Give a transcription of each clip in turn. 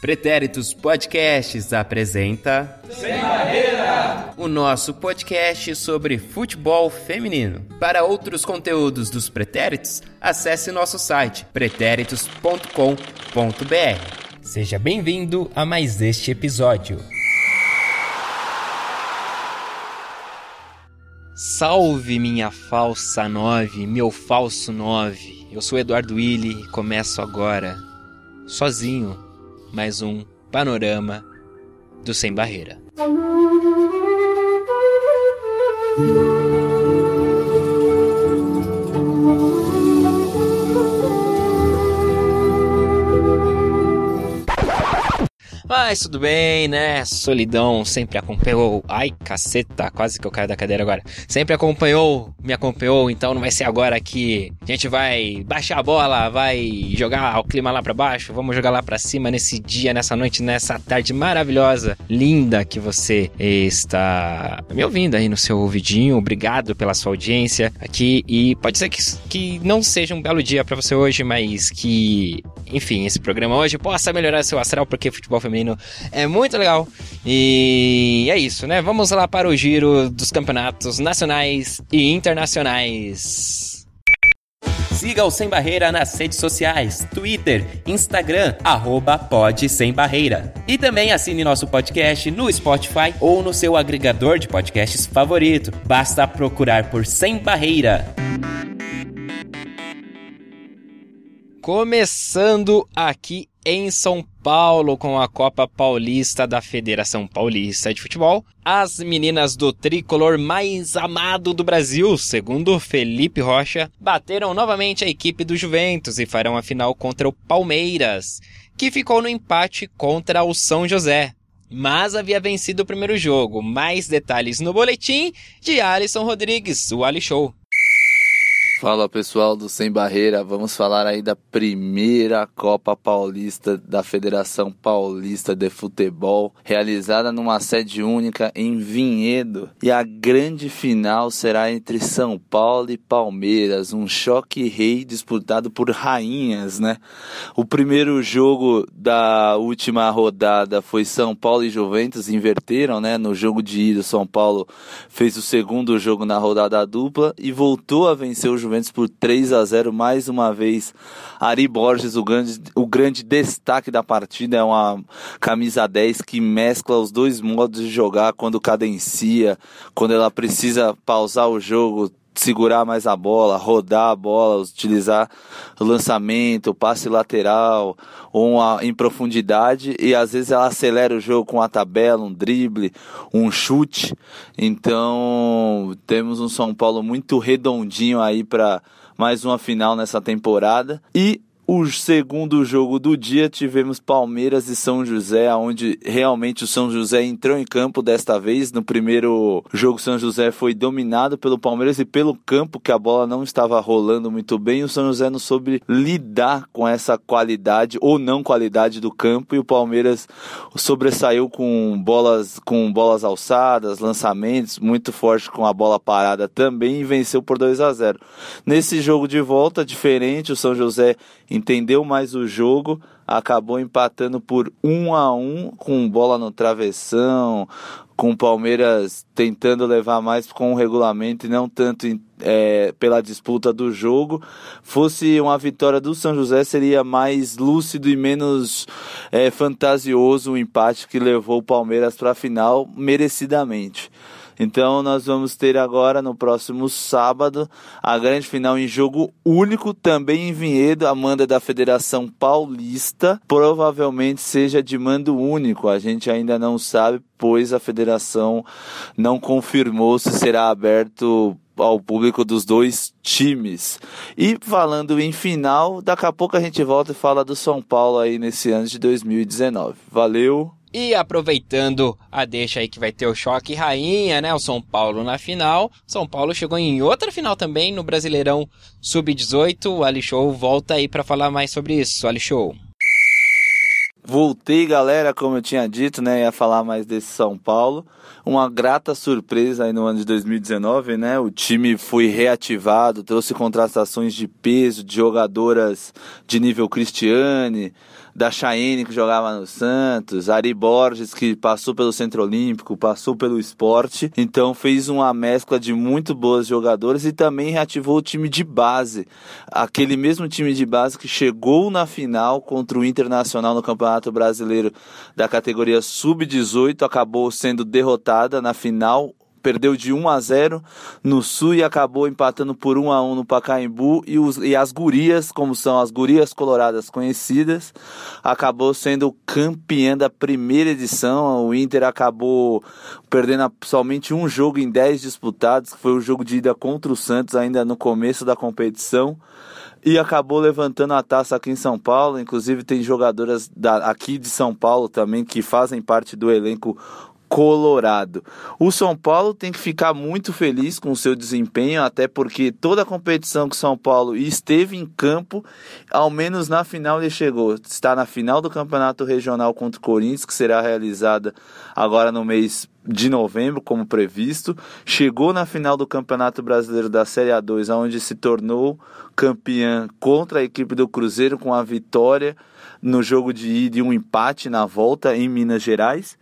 Pretéritos Podcasts apresenta Sem Barreira, o nosso podcast sobre futebol feminino. Para outros conteúdos dos Pretéritos, acesse nosso site pretéritos.com.br. Seja bem-vindo a mais este episódio. Salve minha falsa nove, meu falso nove. Eu sou Eduardo Willi e começo agora, sozinho, mais um panorama do Sem Barreira. Mas tudo bem, né? Solidão sempre acompanhou. Ai, caceta, quase que eu caio da cadeira agora. Sempre acompanhou, me acompanhou, então não vai ser agora que a gente vai baixar a bola, vai jogar o clima lá para baixo, vamos jogar lá para cima nesse dia, nessa noite, nessa tarde maravilhosa, linda que você está me ouvindo aí no seu ouvidinho. Obrigado pela sua audiência aqui e pode ser que, que não seja um belo dia para você hoje, mas que, enfim, esse programa hoje possa melhorar seu astral porque futebol feminino é muito legal. E é isso, né? Vamos lá para o giro dos campeonatos nacionais e internacionais. Siga o Sem Barreira nas redes sociais, Twitter, Instagram, arroba Pod Sem Barreira. E também assine nosso podcast no Spotify ou no seu agregador de podcasts favorito. Basta procurar por Sem Barreira. Começando aqui em São Paulo com a Copa Paulista da Federação Paulista de Futebol. As meninas do tricolor mais amado do Brasil, segundo Felipe Rocha, bateram novamente a equipe do Juventus e farão a final contra o Palmeiras, que ficou no empate contra o São José. Mas havia vencido o primeiro jogo. Mais detalhes no boletim de Alisson Rodrigues, o Ali Show. Fala pessoal do Sem Barreira, vamos falar aí da primeira Copa Paulista da Federação Paulista de Futebol, realizada numa sede única em Vinhedo. E a grande final será entre São Paulo e Palmeiras, um choque rei disputado por rainhas, né? O primeiro jogo da última rodada foi São Paulo e Juventus, inverteram, né? No jogo de ida, São Paulo fez o segundo jogo na rodada dupla e voltou a vencer o Juventus Juventus por 3 a 0 mais uma vez. Ari Borges, o grande, o grande destaque da partida, é uma camisa 10 que mescla os dois modos de jogar quando cadencia, quando ela precisa pausar o jogo, segurar mais a bola, rodar a bola, utilizar lançamento, passe lateral, uma, em profundidade, e às vezes ela acelera o jogo com uma tabela, um drible, um chute. Então temos um São Paulo muito redondinho aí para mais uma final nessa temporada. E o segundo jogo do dia tivemos Palmeiras e São José, onde realmente o São José entrou em campo desta vez. No primeiro jogo, São José foi dominado pelo Palmeiras e pelo campo, que a bola não estava rolando muito bem. O São José não soube lidar com essa qualidade ou não qualidade do campo e o Palmeiras sobressaiu com bolas com bolas alçadas, lançamentos muito forte com a bola parada também e venceu por 2 a 0. Nesse jogo de volta diferente, o São José entendeu mais o jogo, acabou empatando por um a um com bola no travessão, com o Palmeiras tentando levar mais com o regulamento e não tanto é, pela disputa do jogo. Fosse uma vitória do São José, seria mais lúcido e menos é, fantasioso o empate que levou o Palmeiras para a final merecidamente. Então nós vamos ter agora no próximo sábado a grande final em jogo único, também em Vinhedo, a manda da Federação Paulista, provavelmente seja de mando único. A gente ainda não sabe, pois a federação não confirmou se será aberto ao público dos dois times. E falando em final, daqui a pouco a gente volta e fala do São Paulo aí nesse ano de 2019. Valeu! E aproveitando a deixa aí que vai ter o choque rainha, né? O São Paulo na final. São Paulo chegou em outra final também no Brasileirão Sub-18. O Ali Show volta aí para falar mais sobre isso. Ali Show. Voltei, galera, como eu tinha dito, né? Ia falar mais desse São Paulo. Uma grata surpresa aí no ano de 2019, né? O time foi reativado, trouxe contratações de peso, de jogadoras de nível Cristiane, da Chayenne que jogava no Santos, Ari Borges que passou pelo Centro Olímpico, passou pelo esporte, então fez uma mescla de muito boas jogadoras e também reativou o time de base, aquele mesmo time de base que chegou na final contra o Internacional no Campeonato Brasileiro da categoria sub-18, acabou sendo derrotada na final perdeu de 1 a 0 no Sul e acabou empatando por 1 a 1 no Pacaembu e, os, e as gurias, como são as gurias coloradas conhecidas, acabou sendo campeã da primeira edição. O Inter acabou perdendo somente um jogo em 10 disputados, que foi o jogo de ida contra o Santos ainda no começo da competição e acabou levantando a taça aqui em São Paulo. Inclusive tem jogadoras da, aqui de São Paulo também que fazem parte do elenco Colorado. O São Paulo tem que ficar muito feliz com o seu desempenho, até porque toda a competição que o São Paulo esteve em campo, ao menos na final ele chegou. Está na final do Campeonato Regional contra o Corinthians, que será realizada agora no mês de novembro, como previsto. Chegou na final do Campeonato Brasileiro da Série A2, onde se tornou campeã contra a equipe do Cruzeiro com a vitória no jogo de ida e um empate na volta em Minas Gerais.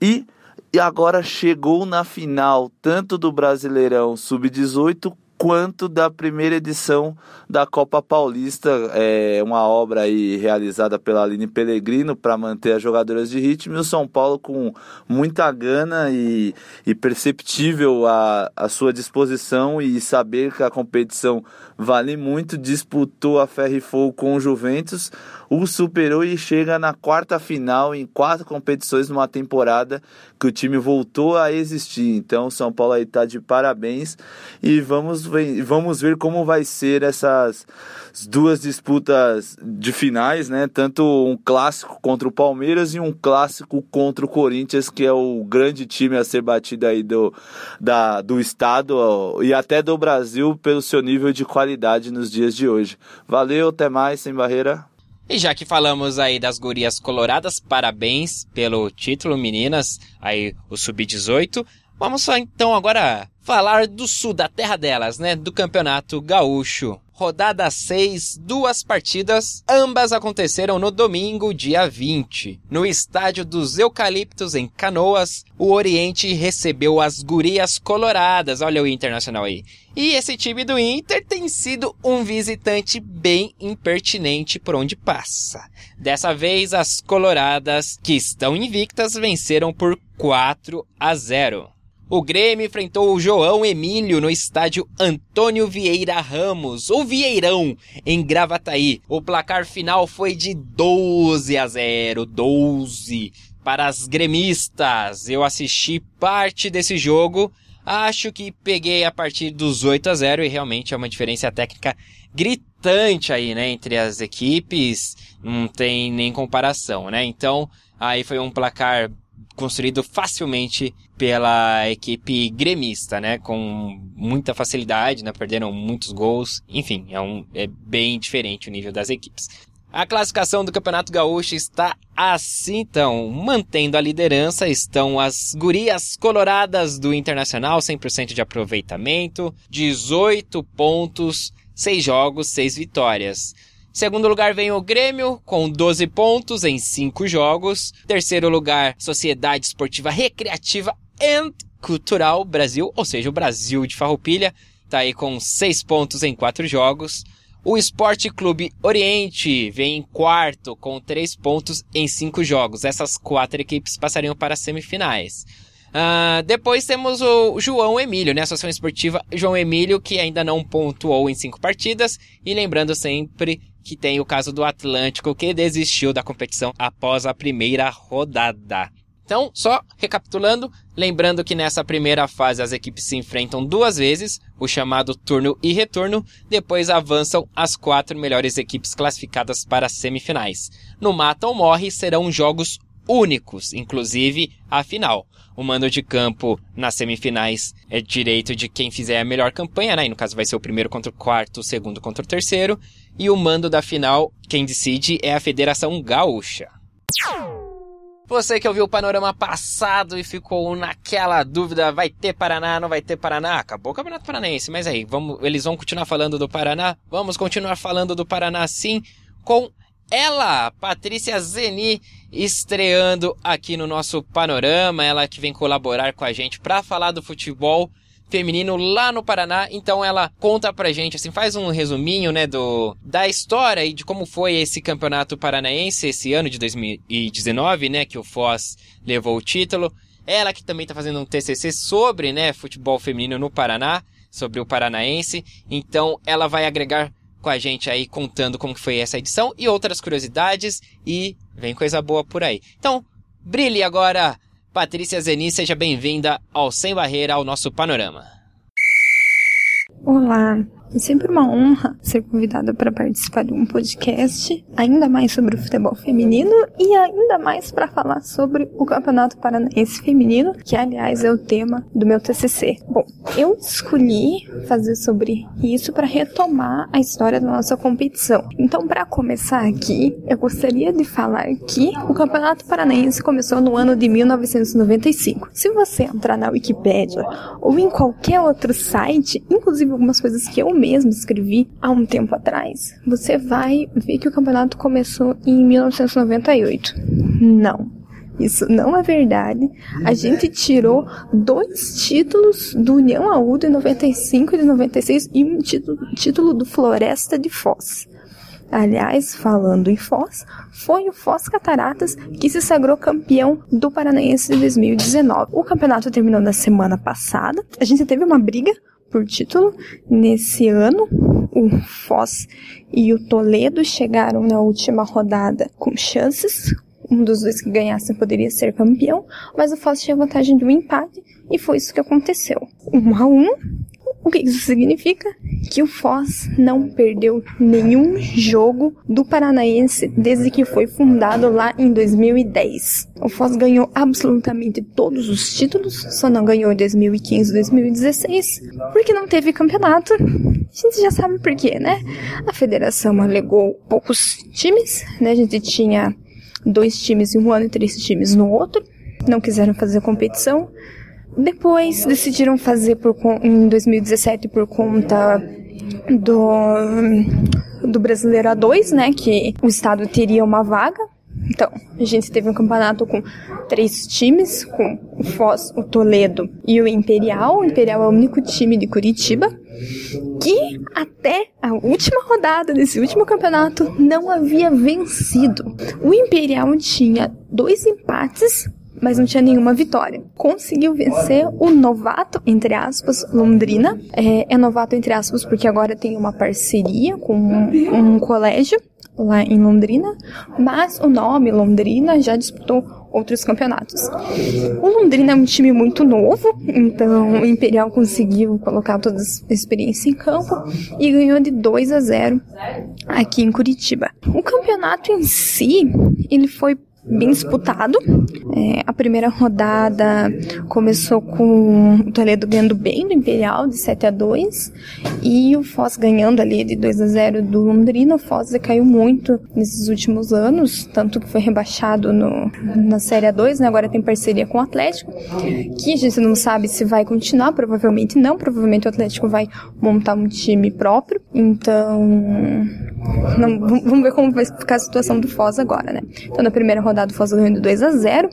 E, e agora chegou na final tanto do Brasileirão Sub-18 quanto da primeira edição da Copa Paulista, é uma obra aí realizada pela Aline Pellegrino para manter as jogadoras de ritmo e o São Paulo com muita gana e, e perceptível a, a sua disposição e saber que a competição vale muito, disputou a ferro e fogo com o Juventus, o superou e chega na quarta final em quatro competições numa temporada que o time voltou a existir. Então São Paulo aí tá de parabéns e vamos ver, vamos ver como vai ser essas duas disputas de finais, né? Tanto um clássico contra o Palmeiras e um clássico contra o Corinthians, que é o grande time a ser batido aí do, da, do estado e até do Brasil pelo seu nível de qualidade nos dias de hoje. Valeu, até mais, sem barreira. E já que falamos aí das gurias coloradas, parabéns pelo título, meninas, aí o sub-18. Vamos só então agora falar do sul, da terra delas, né, do Campeonato Gaúcho. Rodada 6, duas partidas, ambas aconteceram no domingo, dia 20. No estádio dos Eucaliptos, em Canoas, o Oriente recebeu as gurias coloradas, olha o Internacional aí. E esse time do Inter tem sido um visitante bem impertinente por onde passa. Dessa vez, as coloradas, que estão invictas, venceram por 4 a 0. O Grêmio enfrentou o João Emílio no estádio Antônio Vieira Ramos, ou Vieirão, em Gravataí. O placar final foi de 12 a 0, 12 para as gremistas. Eu assisti parte desse jogo, acho que peguei a partir dos 8 a 0 e realmente é uma diferença técnica gritante aí, né, entre as equipes, não tem nem comparação, né? Então, aí foi um placar construído facilmente pela equipe gremista, né? Com muita facilidade, né? Perderam muitos gols. Enfim, é, um, é bem diferente o nível das equipes. A classificação do Campeonato Gaúcho está assim, então, mantendo a liderança, estão as gurias coloradas do Internacional, 100% de aproveitamento, 18 pontos, 6 jogos, 6 vitórias. Segundo lugar vem o Grêmio, com 12 pontos em 5 jogos. Terceiro lugar, Sociedade Esportiva Recreativa and Cultural Brasil, ou seja, o Brasil de Farroupilha, tá aí com 6 pontos em 4 jogos. O Esporte Clube Oriente vem em quarto com 3 pontos em 5 jogos. Essas quatro equipes passariam para as semifinais. Uh, depois temos o João Emílio, né? Associação Esportiva João Emílio, que ainda não pontuou em cinco partidas. E lembrando sempre que tem o caso do Atlântico, que desistiu da competição após a primeira rodada. Então, só recapitulando, lembrando que nessa primeira fase as equipes se enfrentam duas vezes, o chamado turno e retorno, depois avançam as quatro melhores equipes classificadas para as semifinais. No mata ou morre serão jogos únicos, inclusive a final. O mando de campo nas semifinais é direito de quem fizer a melhor campanha, né? E no caso vai ser o primeiro contra o quarto, o segundo contra o terceiro. E o mando da final, quem decide é a Federação Gaúcha. Você que ouviu o panorama passado e ficou naquela dúvida, vai ter Paraná, não vai ter Paraná? Acabou o Campeonato Paranaense, mas aí, vamos, eles vão continuar falando do Paraná? Vamos continuar falando do Paraná sim, com ela, Patrícia Zeni, estreando aqui no nosso panorama, ela que vem colaborar com a gente para falar do futebol feminino lá no Paraná. Então ela conta pra gente, assim, faz um resuminho, né, do da história e de como foi esse campeonato paranaense esse ano de 2019, né, que o Foz levou o título. Ela que também tá fazendo um TCC sobre, né, futebol feminino no Paraná, sobre o paranaense. Então ela vai agregar com a gente aí contando como foi essa edição e outras curiosidades e vem coisa boa por aí. Então, brilhe agora Patrícia Zeni, seja bem-vinda ao Sem Barreira, ao nosso panorama. Olá, é sempre uma honra ser convidada para participar de um podcast, ainda mais sobre o futebol feminino e ainda mais para falar sobre o Campeonato Paranaense Feminino, que aliás é o tema do meu TCC. Bom, eu escolhi fazer sobre isso para retomar a história da nossa competição. Então, para começar aqui, eu gostaria de falar que o Campeonato Paranaense começou no ano de 1995. Se você entrar na Wikipédia ou em qualquer outro site, inclusive algumas coisas que eu mesmo escrevi há um tempo atrás, você vai ver que o campeonato começou em 1998. Não. Isso não é verdade. A gente tirou dois títulos do União Aú de 95 e de 96 e um título, título do Floresta de Foz. Aliás, falando em Foz, foi o Foz Cataratas que se sagrou campeão do Paranaense de 2019. O campeonato terminou na semana passada. A gente teve uma briga por título nesse ano. O Foz e o Toledo chegaram na última rodada com chances. Um dos dois que ganhasse poderia ser campeão, mas o Foz tinha vantagem de um empate e foi isso que aconteceu. Um a um, o que isso significa? Que o Foz não perdeu nenhum jogo do Paranaense desde que foi fundado lá em 2010. O Foz ganhou absolutamente todos os títulos, só não ganhou 2015 e 2016, porque não teve campeonato. A gente já sabe por quê, né? A federação alegou poucos times, né? A gente tinha dois times em um ano e três times no outro. Não quiseram fazer competição. Depois decidiram fazer por, em 2017 por conta do, do Brasileiro A2, né? Que o estado teria uma vaga. Então, a gente teve um campeonato com três times, com o Foz, o Toledo e o Imperial. O Imperial é o único time de Curitiba que até a última rodada desse último campeonato não havia vencido. O Imperial tinha dois empates mas não tinha nenhuma vitória. Conseguiu vencer o novato, entre aspas, Londrina. É, é novato, entre aspas, porque agora tem uma parceria com um, um colégio lá em Londrina, mas o nome Londrina já disputou outros campeonatos. O Londrina é um time muito novo, então o Imperial conseguiu colocar toda a experiência em campo e ganhou de 2 a 0 aqui em Curitiba. O campeonato em si, ele foi bem disputado. É, a primeira rodada começou com o Toledo ganhando bem do Imperial, de 7 a 2 e o Foz ganhando ali de 2 a 0 do Londrina. O Foz caiu muito nesses últimos anos, tanto que foi rebaixado no, na Série A2, né? agora tem parceria com o Atlético, que a gente não sabe se vai continuar, provavelmente não, provavelmente o Atlético vai montar um time próprio, então não, vamos ver como vai ficar a situação do Foz agora, né? Então na primeira rodada rodada o Foz ganhou de 2 a 0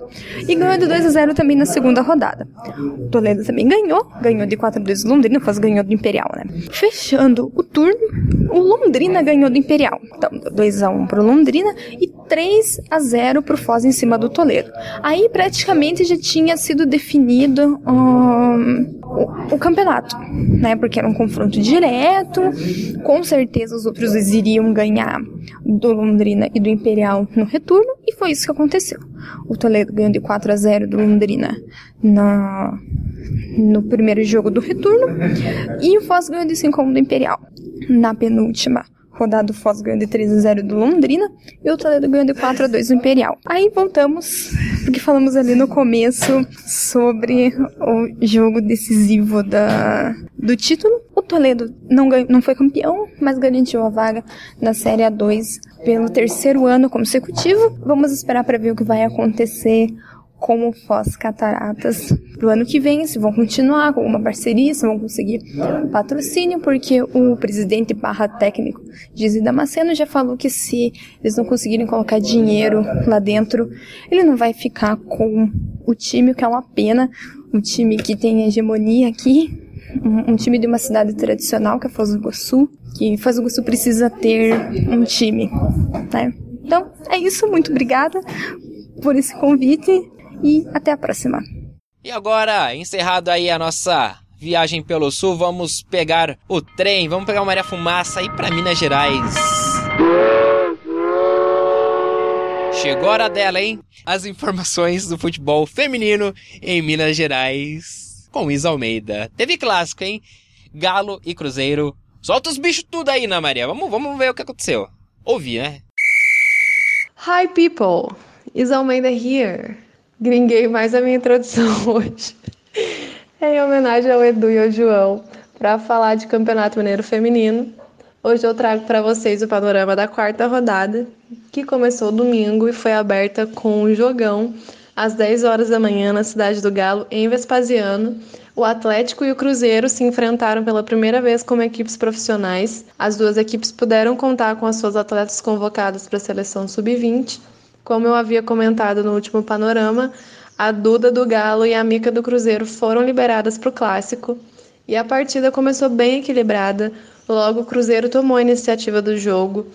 e ganhou de 2 a 0 também na segunda rodada. O Toledo também ganhou, ganhou de 4 a 2 do Londrina, o Foz ganhou do Imperial, né? Fechando o turno, o Londrina ganhou do Imperial. Então, 2 a 1 pro Londrina e 3 a 0 pro Foz em cima do Toledo. Aí praticamente já tinha sido definido um, o, o, campeonato, né? Porque era um confronto direto, com certeza os outros iriam ganhar do Londrina e do Imperial no retorno, e foi isso que aconteceu. O Toledo ganhou de 4 a 0 do Londrina na, no primeiro jogo do retorno, e o Foz ganhou de 5 a 1 do Imperial na penúltima rodada o Foz ganhou de 3 a 0 do Londrina e o Toledo ganhou de 4 a 2 do Imperial. Aí voltamos, porque falamos ali no começo sobre o jogo decisivo da, do título. O Toledo não, ganhou, não foi campeão, mas garantiu a vaga na Série A2 pelo terceiro ano consecutivo. Vamos esperar para ver o que vai acontecer com o Foz Cataratas pro ano que vem, se vão continuar com uma parceria, se vão conseguir patrocínio, porque o presidente barra técnico Dizzy Damasceno já falou que se eles não conseguirem colocar dinheiro lá dentro, ele não vai ficar com o time, o que é uma pena, um time que tem hegemonia aqui, um, um time de uma cidade tradicional, que é Foz do Iguaçu, que Foz do Iguaçu precisa ter um time, né? Então, é isso, muito obrigada por esse convite e até a próxima. E agora, encerrado aí a nossa viagem pelo sul, vamos pegar o trem, vamos pegar o Maria Fumaça e para Minas Gerais. Chegou a hora dela, hein? As informações do futebol feminino em Minas Gerais com Isa Almeida. Teve clássico, hein? Galo e Cruzeiro. Solta os bichos tudo aí, Ana Maria. Vamos, vamos ver o que aconteceu. Ouvi, né? Hi, people. Isa Almeida here gringuei mais a minha introdução hoje. em homenagem ao Edu e ao João, para falar de Campeonato Mineiro Feminino. Hoje eu trago para vocês o panorama da quarta rodada, que começou domingo e foi aberta com um jogão às 10 horas da manhã na cidade do Galo, em Vespasiano. O Atlético e o Cruzeiro se enfrentaram pela primeira vez como equipes profissionais. As duas equipes puderam contar com as suas atletas convocadas para a seleção sub-20 como eu havia comentado no último panorama, a Duda do Galo e a Mica do Cruzeiro foram liberadas para o clássico e a partida começou bem equilibrada. Logo, o Cruzeiro tomou a iniciativa do jogo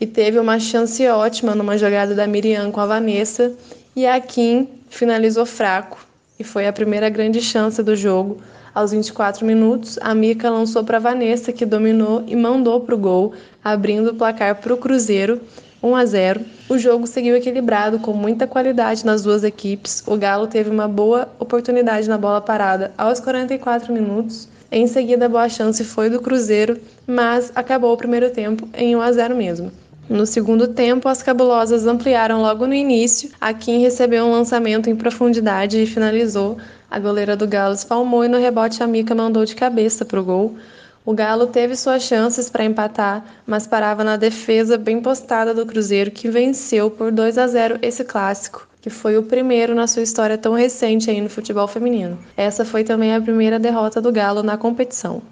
e teve uma chance ótima numa jogada da Miriam com a Vanessa e a Kim finalizou fraco e foi a primeira grande chance do jogo. Aos 24 minutos, a Mica lançou para Vanessa, que dominou e mandou para o gol, abrindo o placar para o Cruzeiro 1 a 0. O jogo seguiu equilibrado, com muita qualidade nas duas equipes. O Galo teve uma boa oportunidade na bola parada aos 44 minutos. Em seguida, a boa chance foi do Cruzeiro, mas acabou o primeiro tempo em 1 a 0 mesmo. No segundo tempo, as cabulosas ampliaram logo no início. A Kim recebeu um lançamento em profundidade e finalizou. A goleira do Galo espalmou e no rebote a Mica mandou de cabeça para o gol. O Galo teve suas chances para empatar, mas parava na defesa bem postada do Cruzeiro, que venceu por 2 a 0 esse clássico, que foi o primeiro na sua história tão recente aí no futebol feminino. Essa foi também a primeira derrota do Galo na competição.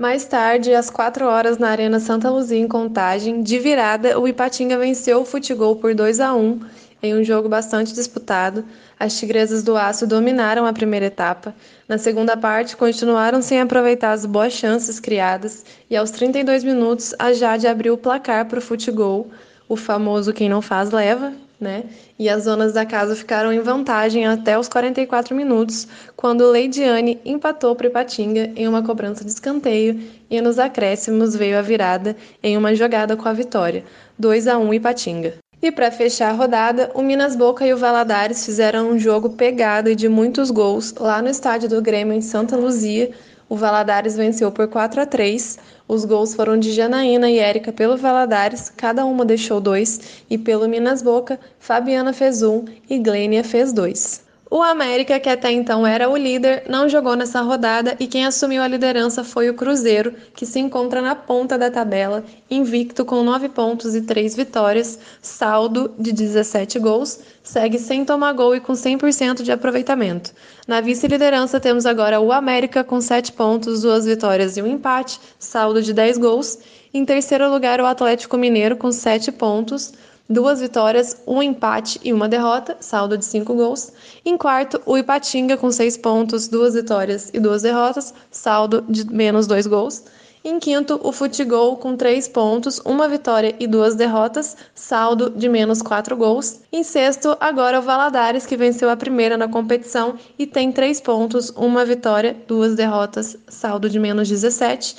Mais tarde, às 4 horas, na Arena Santa Luzia, em Contagem, de virada, o Ipatinga venceu o Futebol por 2 a 1 em um jogo bastante disputado, as Tigresas do Aço dominaram a primeira etapa. Na segunda parte, continuaram sem aproveitar as boas chances criadas e aos 32 minutos a Jade abriu o placar para o Futegol, o famoso quem não faz leva, né? E as zonas da casa ficaram em vantagem até os 44 minutos, quando Leidiane empatou para Ipatinga em uma cobrança de escanteio e nos acréscimos veio a virada em uma jogada com a vitória, 2 a 1 Ipatinga. E para fechar a rodada, o Minas Boca e o Valadares fizeram um jogo pegado e de muitos gols lá no estádio do Grêmio em Santa Luzia. O Valadares venceu por 4 a 3. Os gols foram de Janaína e Érica pelo Valadares, cada uma deixou dois, e pelo Minas Boca, Fabiana fez um e Glênia fez dois. O América, que até então era o líder, não jogou nessa rodada e quem assumiu a liderança foi o Cruzeiro, que se encontra na ponta da tabela, invicto com 9 pontos e 3 vitórias, saldo de 17 gols, segue sem tomar gol e com 100% de aproveitamento. Na vice-liderança temos agora o América com 7 pontos, 2 vitórias e um empate, saldo de 10 gols. Em terceiro lugar, o Atlético Mineiro com 7 pontos, duas vitórias, um empate e uma derrota, saldo de cinco gols. Em quarto, o Ipatinga com seis pontos, duas vitórias e duas derrotas, saldo de menos dois gols. Em quinto, o Futegol com três pontos, uma vitória e duas derrotas, saldo de menos quatro gols. Em sexto, agora o Valadares, que venceu a primeira na competição e tem três pontos, uma vitória, duas derrotas, saldo de menos 17.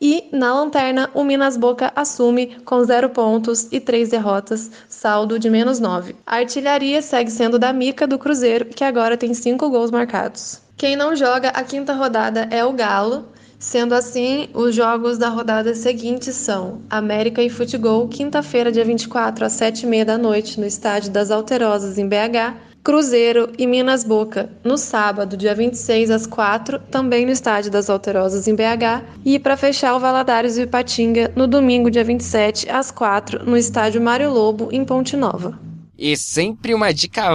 E na lanterna, o Minas Boca assume com zero pontos e três derrotas, saldo de menos nove. A artilharia segue sendo da Mica do Cruzeiro, que agora tem cinco gols marcados. Quem não joga a quinta rodada é o Galo. Sendo assim, os jogos da rodada seguinte são América e Futebol, quinta-feira, dia 24, às 7h30 da noite, no estádio das Alterosas, em BH. Cruzeiro e Minas Boca, no sábado, dia 26 às 4, também no Estádio das Alterosas em BH, e para fechar o Valadares e Ipatinga no domingo, dia 27 às 4, no Estádio Mário Lobo em Ponte Nova. E sempre uma dica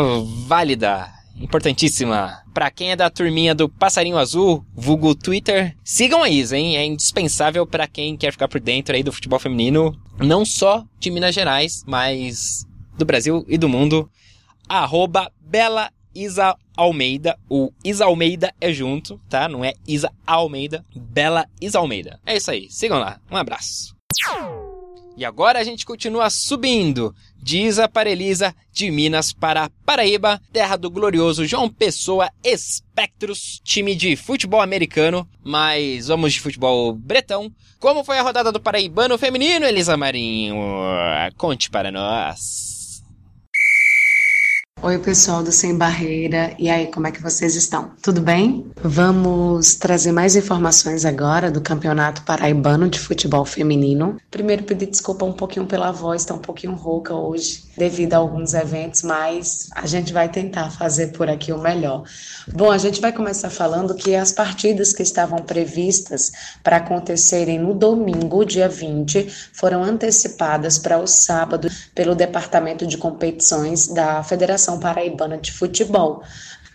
válida, importantíssima. Para quem é da turminha do Passarinho Azul, vulgo Twitter, sigam a Isa, hein? É indispensável para quem quer ficar por dentro aí do futebol feminino, não só de Minas Gerais, mas do Brasil e do mundo. Arroba Bela Isa Almeida. O Isa Almeida é junto, tá? Não é Isa Almeida. Bela Isa Almeida. É isso aí. Sigam lá. Um abraço. E agora a gente continua subindo de Isa Parelisa, de Minas para Paraíba, terra do glorioso João Pessoa Espectros, time de futebol americano, mas vamos de futebol bretão. Como foi a rodada do Paraibano feminino, Elisa Marinho? Conte para nós. Oi, pessoal do Sem Barreira. E aí, como é que vocês estão? Tudo bem? Vamos trazer mais informações agora do Campeonato Paraibano de Futebol Feminino. Primeiro, pedir desculpa um pouquinho pela voz, tá um pouquinho rouca hoje, devido a alguns eventos, mas a gente vai tentar fazer por aqui o melhor. Bom, a gente vai começar falando que as partidas que estavam previstas para acontecerem no domingo, dia 20, foram antecipadas para o sábado pelo Departamento de Competições da Federação Federação Paraibana de Futebol.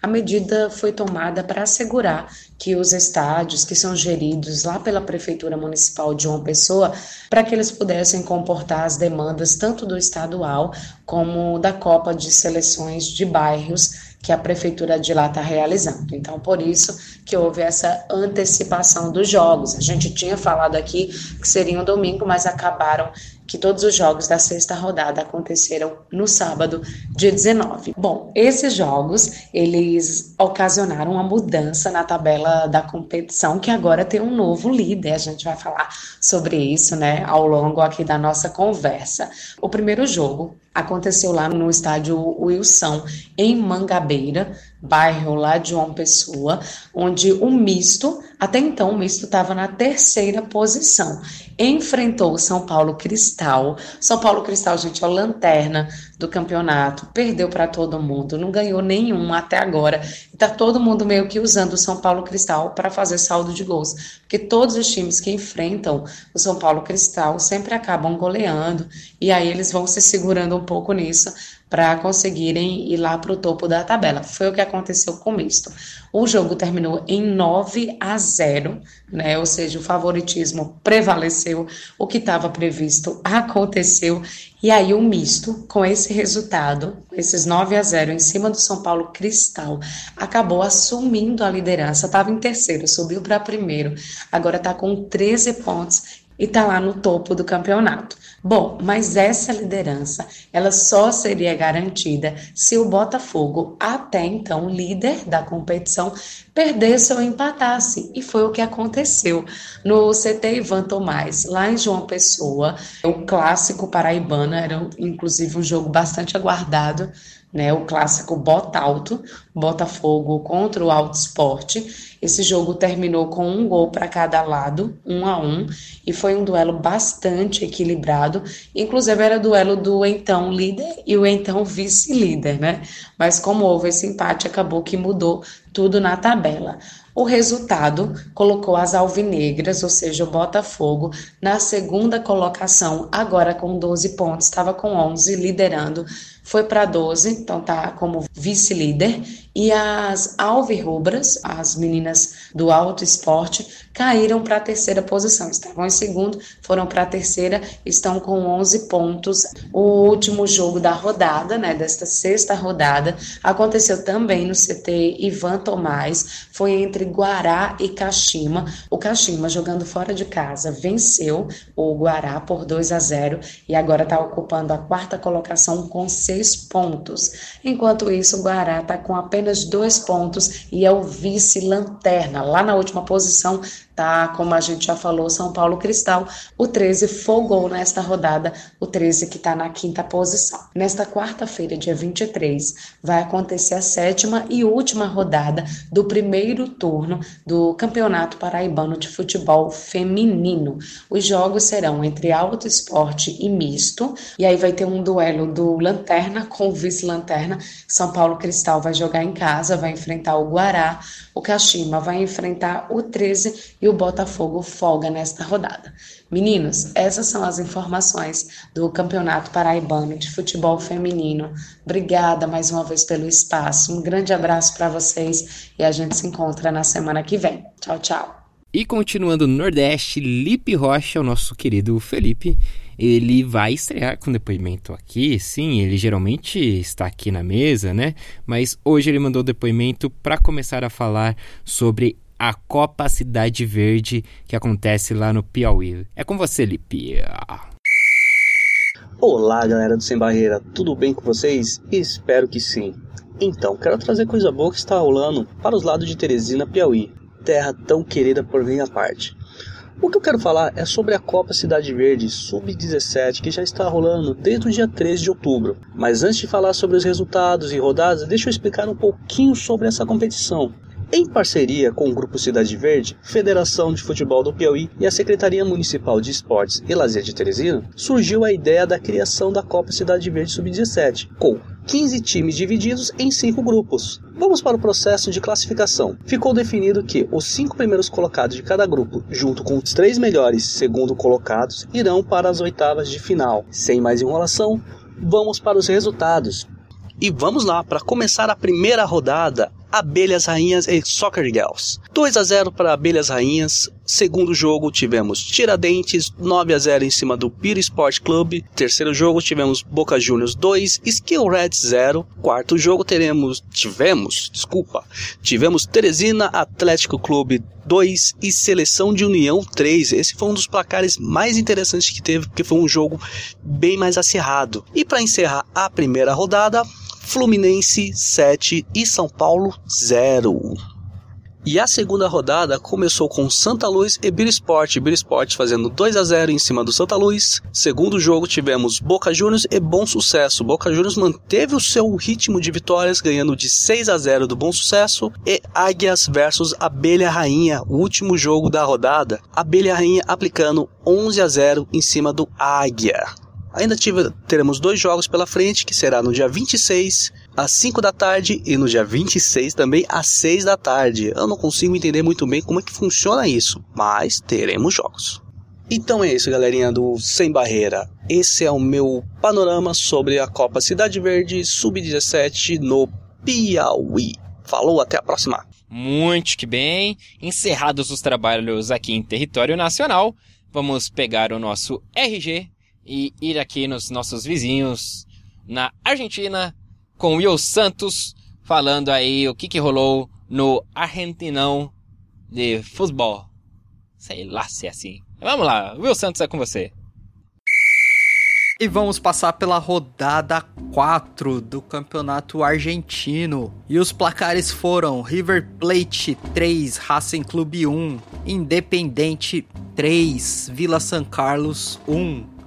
A medida foi tomada para assegurar que os estádios que são geridos lá pela Prefeitura Municipal de João Pessoa, para que eles pudessem comportar as demandas tanto do estadual como da Copa de Seleções de Bairros que a prefeitura de lá está realizando. Então, por isso que houve essa antecipação dos jogos. A gente tinha falado aqui que seria um domingo, mas acabaram que todos os jogos da sexta rodada aconteceram no sábado, dia 19. Bom, esses jogos, eles ocasionaram uma mudança na tabela da competição, que agora tem um novo líder. A gente vai falar sobre isso, né, ao longo aqui da nossa conversa. O primeiro jogo aconteceu lá no estádio Wilson, em Mangabeira, bairro lá de João Pessoa, onde o misto, até então o misto estava na terceira posição, enfrentou o São Paulo Cristal. São Paulo Cristal, gente, é lanterna do campeonato, perdeu para todo mundo, não ganhou nenhum até agora. Está todo mundo meio que usando o São Paulo Cristal para fazer saldo de gols, porque todos os times que enfrentam o São Paulo Cristal sempre acabam goleando e aí eles vão se segurando um pouco nisso para conseguirem ir lá para o topo da tabela. Foi o que aconteceu com o misto. O jogo terminou em 9 a 0, né? Ou seja, o favoritismo prevaleceu, o que estava previsto aconteceu. E aí o misto, com esse resultado, esses 9 a 0 em cima do São Paulo Cristal, acabou assumindo a liderança. Estava em terceiro, subiu para primeiro. Agora está com 13 pontos e está lá no topo do campeonato. Bom, mas essa liderança, ela só seria garantida se o Botafogo, até então líder da competição, perdesse ou empatasse. E foi o que aconteceu no CT Ivan Tomás, lá em João Pessoa. O clássico paraibano era inclusive um jogo bastante aguardado né? O clássico Bota Alto, Botafogo contra o Alto Esporte. Esse jogo terminou com um gol para cada lado, um a um, e foi um duelo bastante equilibrado. Inclusive era duelo do então líder e o então vice-líder, né? Mas como houve esse empate, acabou que mudou tudo na tabela. O resultado colocou as alvinegras, ou seja, o Botafogo, na segunda colocação, agora com 12 pontos, estava com 11, liderando, foi para 12, então tá como vice-líder. E as alvirrubras, as meninas do alto esporte, caíram para a terceira posição. Estavam em segundo, foram para a terceira, estão com 11 pontos. O último jogo da rodada, né, desta sexta rodada, aconteceu também no CT Ivan Tomás, foi entre Guará e Caxima. O Caxima, jogando fora de casa, venceu o Guará por 2 a 0 e agora está ocupando a quarta colocação com seis pontos. Enquanto isso, o Guará está com apenas dois pontos e é o vice-lanterna. Lá na última posição tá? Como a gente já falou, São Paulo Cristal, o 13 folgou nesta rodada, o 13 que está na quinta posição. Nesta quarta-feira, dia 23, vai acontecer a sétima e última rodada do primeiro turno do Campeonato Paraibano de Futebol Feminino. Os jogos serão entre alto esporte e misto, e aí vai ter um duelo do Lanterna com o vice-lanterna. São Paulo Cristal vai jogar em casa, vai enfrentar o Guará, o Kashima vai enfrentar o 13 e o Botafogo folga nesta rodada. Meninos, essas são as informações do Campeonato Paraibano de Futebol Feminino. Obrigada mais uma vez pelo espaço. Um grande abraço para vocês e a gente se encontra na semana que vem. Tchau, tchau. E continuando no Nordeste, Lipe Rocha, o nosso querido Felipe, ele vai estrear com depoimento aqui. Sim, ele geralmente está aqui na mesa, né? Mas hoje ele mandou depoimento para começar a falar sobre a Copa Cidade Verde que acontece lá no Piauí. É com você, Lipe. Olá, galera do Sem Barreira, tudo bem com vocês? Espero que sim. Então, quero trazer coisa boa que está rolando para os lados de Teresina, Piauí terra tão querida por minha parte. O que eu quero falar é sobre a Copa Cidade Verde Sub-17 que já está rolando desde o dia 13 de outubro. Mas antes de falar sobre os resultados e rodadas, deixa eu explicar um pouquinho sobre essa competição. Em parceria com o Grupo Cidade Verde, Federação de Futebol do Piauí e a Secretaria Municipal de Esportes e Lazer de Teresina, surgiu a ideia da criação da Copa Cidade Verde Sub-17, com 15 times divididos em 5 grupos. Vamos para o processo de classificação. Ficou definido que os cinco primeiros colocados de cada grupo, junto com os três melhores segundo colocados, irão para as oitavas de final. Sem mais enrolação, vamos para os resultados. E vamos lá para começar a primeira rodada. Abelhas Rainhas e Soccer Girls. 2 a 0 para Abelhas Rainhas. Segundo jogo tivemos Tiradentes 9 a 0 em cima do Piro Sport Club. Terceiro jogo tivemos Boca Juniors 2, Skill Red 0. Quarto jogo teremos tivemos, desculpa, tivemos Teresina Atlético Clube 2 e Seleção de União 3. Esse foi um dos placares mais interessantes que teve, porque foi um jogo bem mais acirrado. E para encerrar a primeira rodada, Fluminense 7 e São Paulo 0. E a segunda rodada começou com Santa Luz e Birisport. Birisport fazendo 2 a 0 em cima do Santa Luz. Segundo jogo tivemos Boca Juniors e Bom Sucesso. Boca Juniors manteve o seu ritmo de vitórias, ganhando de 6 a 0 do Bom Sucesso. E Águias versus Abelha Rainha, o último jogo da rodada. Abelha Rainha aplicando 11 a 0 em cima do Águia. Ainda tive, teremos dois jogos pela frente, que será no dia 26 às 5 da tarde e no dia 26 também às 6 da tarde. Eu não consigo entender muito bem como é que funciona isso, mas teremos jogos. Então é isso, galerinha do Sem Barreira. Esse é o meu panorama sobre a Copa Cidade Verde Sub-17 no Piauí. Falou, até a próxima. Muito que bem. Encerrados os trabalhos aqui em território nacional, vamos pegar o nosso RG e ir aqui nos nossos vizinhos na Argentina com Will Santos falando aí o que, que rolou no Argentinão de futebol. Sei lá se é assim. Vamos lá, Will Santos é com você. E vamos passar pela rodada 4 do Campeonato Argentino. E os placares foram River Plate 3, Racing Clube 1, Independente 3, Vila San Carlos 1,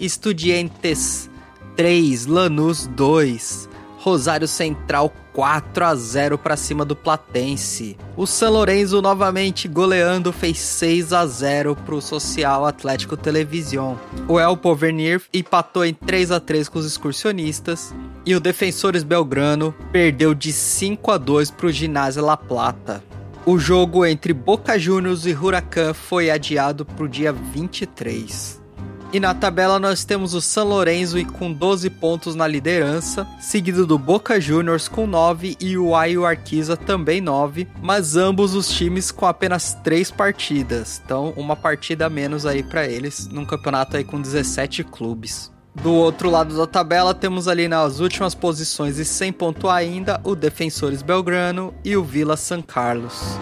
Estudiantes 3, Lanús 2, Rosário Central 4 a 0 para cima do Platense. O São Lourenço novamente goleando fez 6 a 0 para o Social Atlético Television. O El Porvenir empatou em 3 a 3 com os excursionistas e o Defensores Belgrano perdeu de 5 a 2 para o Ginásio La Plata. O jogo entre Boca Juniors e Huracan foi adiado para o dia 23. E na tabela nós temos o San Lorenzo com 12 pontos na liderança, seguido do Boca Juniors com 9 e o Ayo Arquiza também 9, mas ambos os times com apenas 3 partidas. Então, uma partida a menos aí para eles num campeonato aí com 17 clubes. Do outro lado da tabela, temos ali nas últimas posições e sem ponto ainda o Defensores Belgrano e o Vila San Carlos.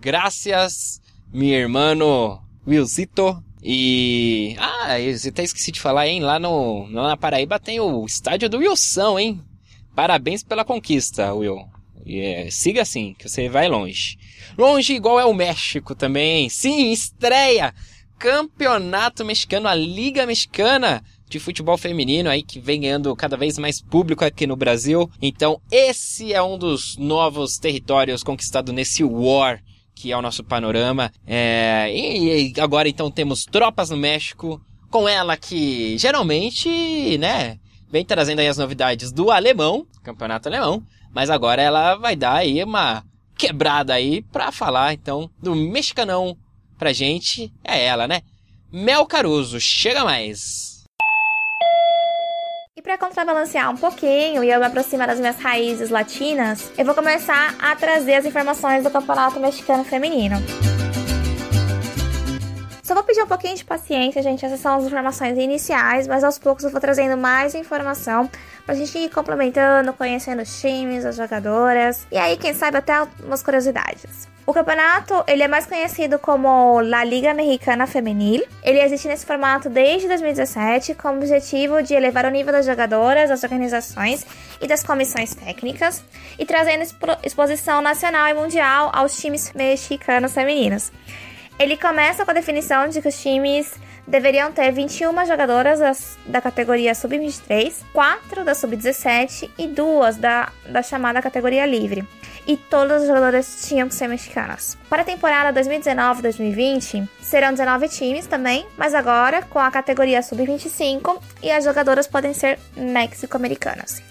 Graças meu irmão Wilzito. E. Ah, eu até esqueci de falar, hein? Lá no, na Paraíba tem o estádio do Wilson, hein? Parabéns pela conquista, Will. É, siga assim, que você vai longe. Longe igual é o México também. Sim, estreia! Campeonato Mexicano, a Liga Mexicana de futebol feminino aí que vem ganhando cada vez mais público aqui no Brasil. Então, esse é um dos novos territórios conquistados nesse War, que é o nosso panorama. É, e, e agora então temos tropas no México, com ela que geralmente, né, vem trazendo aí as novidades do alemão, campeonato alemão, mas agora ela vai dar aí uma quebrada aí pra falar então do mexicanão pra gente, é ela, né? Mel Caruso, chega mais! E para contrabalancear um pouquinho e eu me aproximar das minhas raízes latinas, eu vou começar a trazer as informações do Campeonato Mexicano Feminino. Só vou pedir um pouquinho de paciência, gente. Essas são as informações iniciais, mas aos poucos eu vou trazendo mais informação pra gente ir complementando, conhecendo os times, as jogadoras e aí, quem sabe, até algumas curiosidades. O campeonato ele é mais conhecido como La Liga Mexicana Femenil. Ele existe nesse formato desde 2017 com o objetivo de elevar o nível das jogadoras, das organizações e das comissões técnicas e trazendo exposição nacional e mundial aos times mexicanos femininos. Ele começa com a definição de que os times deveriam ter 21 jogadoras da categoria sub-23, 4 da sub-17 e 2 da, da chamada categoria livre e todas as jogadoras tinham que ser mexicanas. Para a temporada 2019-2020, serão 19 times também, mas agora com a categoria sub-25 e as jogadoras podem ser mexico-americanas.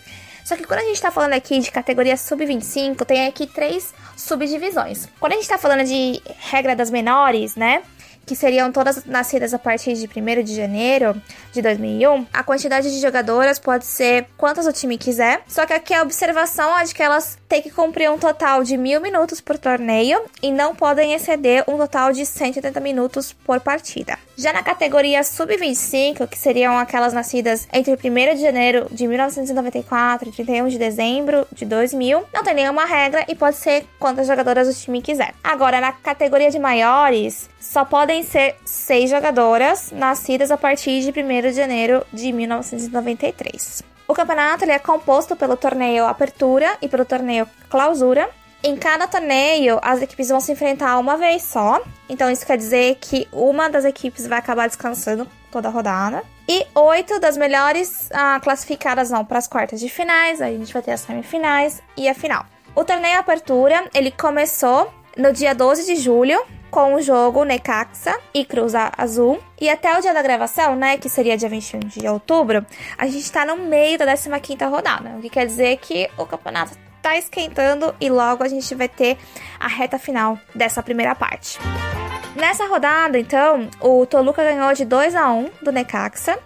Só que quando a gente está falando aqui de categoria sub-25, tem aqui três subdivisões. Quando a gente está falando de regra das menores, né? que seriam todas nascidas a partir de 1 de janeiro de 2001, a quantidade de jogadoras pode ser quantas o time quiser. Só que aqui a observação é de que elas têm que cumprir um total de mil minutos por torneio e não podem exceder um total de 180 minutos por partida. Já na categoria sub-25, que seriam aquelas nascidas entre 1 de janeiro de 1994 e 31 de dezembro de 2000, não tem nenhuma regra e pode ser quantas jogadoras o time quiser. Agora, na categoria de maiores, só podem ser seis jogadoras nascidas a partir de 1 de janeiro de 1993. O campeonato ele é composto pelo torneio Apertura e pelo torneio Clausura. Em cada torneio, as equipes vão se enfrentar uma vez só. Então, isso quer dizer que uma das equipes vai acabar descansando toda a rodada. E oito das melhores ah, classificadas vão para as quartas de finais. Aí a gente vai ter as semifinais e a final. O torneio Apertura ele começou no dia 12 de julho com o jogo Necaxa e Cruz Azul. E até o dia da gravação, né, que seria dia 21 de outubro, a gente tá no meio da 15ª rodada, o que quer dizer que o campeonato tá esquentando e logo a gente vai ter a reta final dessa primeira parte. Nessa rodada, então, o Toluca ganhou de 2 a 1 do Necaxa.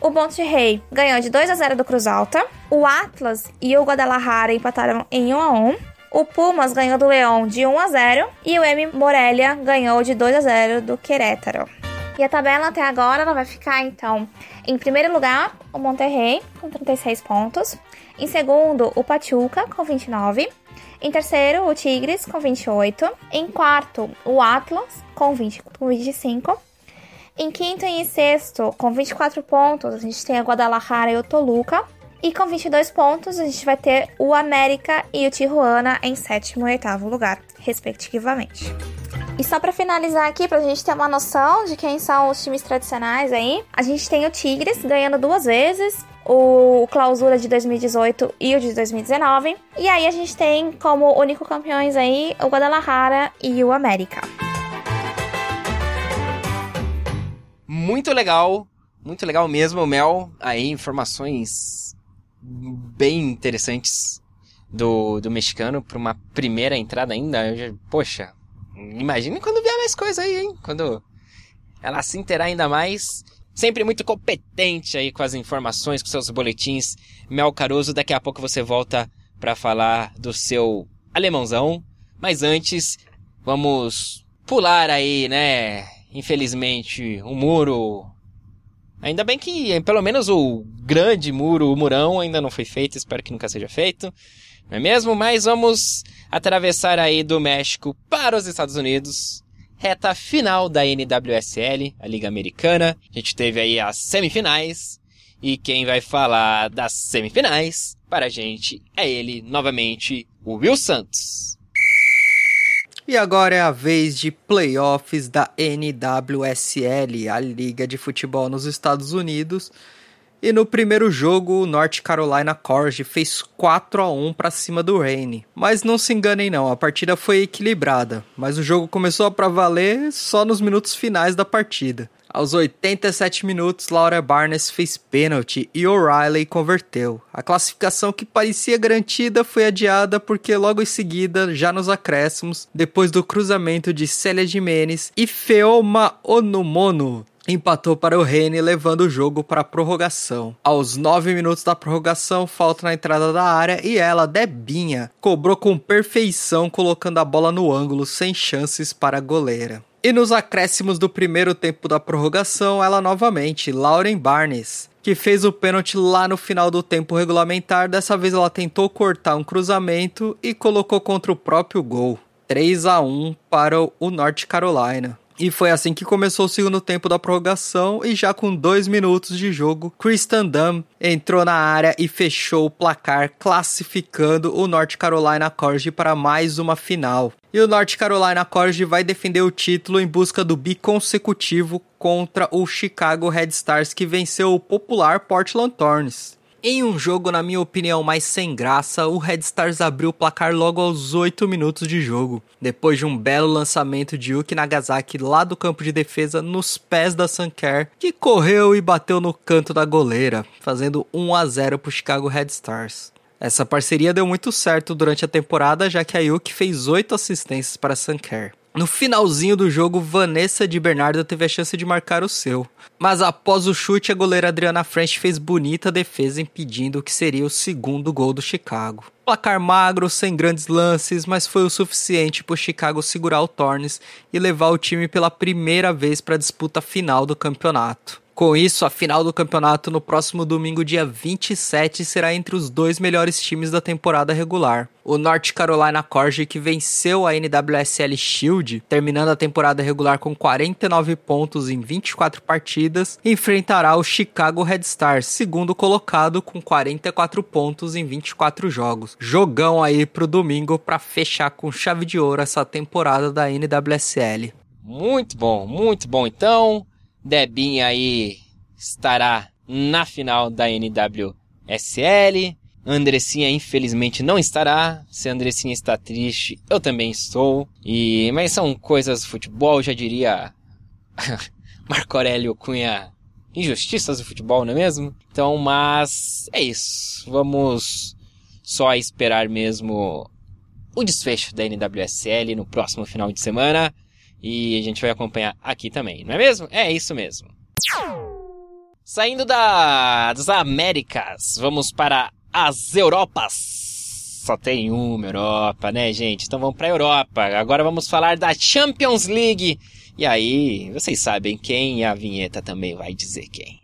O Monterrey ganhou de 2 a 0 do Cruz Alta. O Atlas e o Guadalajara empataram em 1 a 1. O Pumas ganhou do Leão de 1 a 0 e o M Morelia ganhou de 2 a 0 do Querétaro. E a tabela até agora ela vai ficar então em primeiro lugar o Monterrey com 36 pontos, em segundo o Pachuca com 29, em terceiro o Tigres com 28, em quarto o Atlas com, 20, com 25, em quinto e em sexto com 24 pontos a gente tem a Guadalajara e o Toluca e com 22 pontos, a gente vai ter o América e o Tijuana em sétimo e oitavo lugar, respectivamente. E só para finalizar aqui, pra gente ter uma noção de quem são os times tradicionais aí, a gente tem o Tigres ganhando duas vezes, o Clausura de 2018 e o de 2019. E aí a gente tem como único campeões aí o Guadalajara e o América. Muito legal, muito legal mesmo, Mel. Aí informações bem interessantes do, do mexicano para uma primeira entrada ainda. Já, poxa, imagine quando vier mais coisa aí, hein? Quando ela se interar ainda mais. Sempre muito competente aí com as informações, com seus boletins. Mel Caruso, daqui a pouco você volta para falar do seu alemãozão. Mas antes, vamos pular aí, né? Infelizmente, o um muro Ainda bem que pelo menos o grande muro, o murão, ainda não foi feito, espero que nunca seja feito. Não é mesmo? Mas vamos atravessar aí do México para os Estados Unidos. Reta final da NWSL, a Liga Americana. A gente teve aí as semifinais. E quem vai falar das semifinais para a gente é ele, novamente, o Will Santos. E agora é a vez de playoffs da NWSL, a Liga de Futebol nos Estados Unidos. E no primeiro jogo, o North Carolina Corge fez 4 a 1 para cima do Rain. Mas não se enganem não, a partida foi equilibrada, mas o jogo começou para valer só nos minutos finais da partida. Aos 87 minutos, Laura Barnes fez pênalti e O'Reilly converteu. A classificação que parecia garantida foi adiada porque logo em seguida, já nos acréscimos, depois do cruzamento de Célia Jimenez e Feoma Onumono empatou para o Rene, levando o jogo para a prorrogação. Aos 9 minutos da prorrogação, falta na entrada da área e ela, Debinha, cobrou com perfeição, colocando a bola no ângulo sem chances para a goleira. E nos acréscimos do primeiro tempo da prorrogação, ela novamente, Lauren Barnes, que fez o pênalti lá no final do tempo regulamentar. Dessa vez ela tentou cortar um cruzamento e colocou contra o próprio gol. 3 a 1 para o North Carolina. E foi assim que começou o segundo tempo da prorrogação e já com dois minutos de jogo, Kristen Dunn entrou na área e fechou o placar, classificando o North Carolina Corgi para mais uma final. E o North Carolina Corgi vai defender o título em busca do bi consecutivo contra o Chicago Red Stars que venceu o popular Portland Thorns. Em um jogo, na minha opinião, mais sem graça, o Red Stars abriu o placar logo aos 8 minutos de jogo, depois de um belo lançamento de Yuki Nagasaki lá do campo de defesa nos pés da Sunker, que correu e bateu no canto da goleira, fazendo 1 a 0 para o Chicago Red Stars. Essa parceria deu muito certo durante a temporada, já que a Yuki fez 8 assistências para Sunker. No finalzinho do jogo, Vanessa de Bernardo teve a chance de marcar o seu. Mas após o chute, a goleira Adriana French fez bonita defesa impedindo o que seria o segundo gol do Chicago. Placar magro, sem grandes lances, mas foi o suficiente para o Chicago segurar o Tornes e levar o time pela primeira vez para a disputa final do campeonato. Com isso, a final do campeonato no próximo domingo, dia 27, será entre os dois melhores times da temporada regular. O North Carolina Corgi, que venceu a NWSL Shield, terminando a temporada regular com 49 pontos em 24 partidas, enfrentará o Chicago Red Stars, segundo colocado com 44 pontos em 24 jogos. Jogão aí pro domingo para fechar com chave de ouro essa temporada da NWSL. Muito bom, muito bom então. Debinha aí estará na final da NWSL. Andressinha infelizmente não estará. Se Andressinha está triste, eu também estou. E mas são coisas do futebol, já diria Marco Aurélio Cunha. Injustiças do futebol, não é mesmo? Então, mas é isso. Vamos só esperar mesmo o desfecho da NWSL no próximo final de semana. E a gente vai acompanhar aqui também, não é mesmo? É isso mesmo. Saindo da, das Américas, vamos para as Europas. Só tem uma Europa, né, gente? Então vamos para a Europa. Agora vamos falar da Champions League. E aí, vocês sabem quem e a vinheta também vai dizer quem.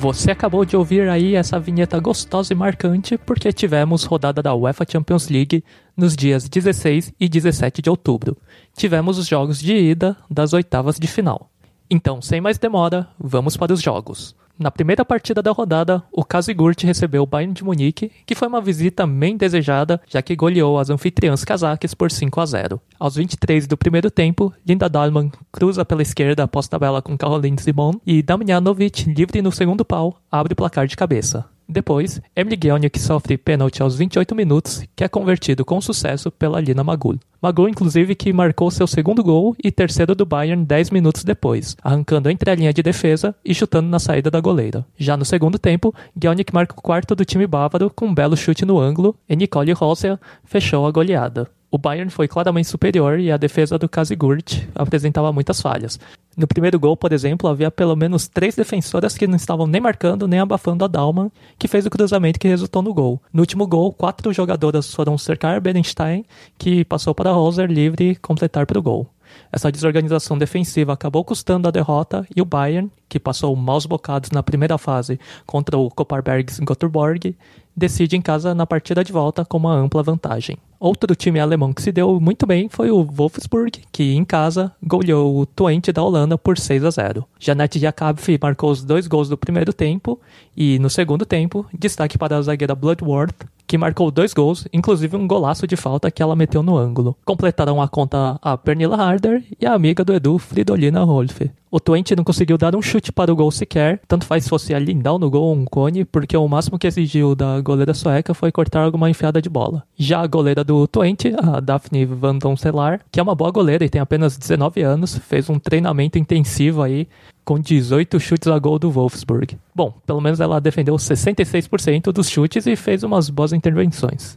Você acabou de ouvir aí essa vinheta gostosa e marcante porque tivemos rodada da UEFA Champions League nos dias 16 e 17 de outubro. Tivemos os jogos de ida das oitavas de final. Então, sem mais demora, vamos para os jogos. Na primeira partida da rodada, o Kazigurt recebeu o Bayern de Munique, que foi uma visita bem desejada, já que goleou as anfitriãs cazaques por 5 a 0. Aos 23 do primeiro tempo, Linda Dalman cruza pela esquerda após tabela com Caroline Simon e Damjanovic, livre no segundo pau, abre o placar de cabeça. Depois, Emily Gelnick sofre pênalti aos 28 minutos, que é convertido com sucesso pela Lina Magul. Magul, inclusive, que marcou seu segundo gol e terceiro do Bayern 10 minutos depois, arrancando entre a linha de defesa e chutando na saída da goleira. Já no segundo tempo, Gelnick marca o quarto do time bávaro com um belo chute no ângulo e Nicole Rossia fechou a goleada. O Bayern foi claramente superior e a defesa do Kazigurt apresentava muitas falhas. No primeiro gol, por exemplo, havia pelo menos três defensoras que não estavam nem marcando nem abafando a Dalman, que fez o cruzamento que resultou no gol. No último gol, quatro jogadoras foram cercar Berenstein, que passou para Roser livre completar para o gol. Essa desorganização defensiva acabou custando a derrota e o Bayern, que passou maus bocados na primeira fase contra o Kopparbergs Göteborg, decide em casa na partida de volta com uma ampla vantagem. Outro time alemão que se deu muito bem foi o Wolfsburg, que em casa goleou o Twente da Holanda por 6 a 0. Janete Jakabfi marcou os dois gols do primeiro tempo e no segundo tempo, destaque para a zagueira Bloodworth, que marcou dois gols, inclusive um golaço de falta que ela meteu no ângulo. Completaram a conta a Pernilla Harder e a amiga do Edu, Fridolina Rolf. O Twente não conseguiu dar um chute para o gol sequer, tanto faz se fosse a Lindau no gol ou um cone, porque o máximo que exigiu da goleira sueca foi cortar alguma enfiada de bola. Já a goleira do Twente, a Daphne Van Doncelar, que é uma boa goleira e tem apenas 19 anos, fez um treinamento intensivo aí com 18 chutes a gol do Wolfsburg. Bom, pelo menos ela defendeu 66% dos chutes e fez umas boas intervenções.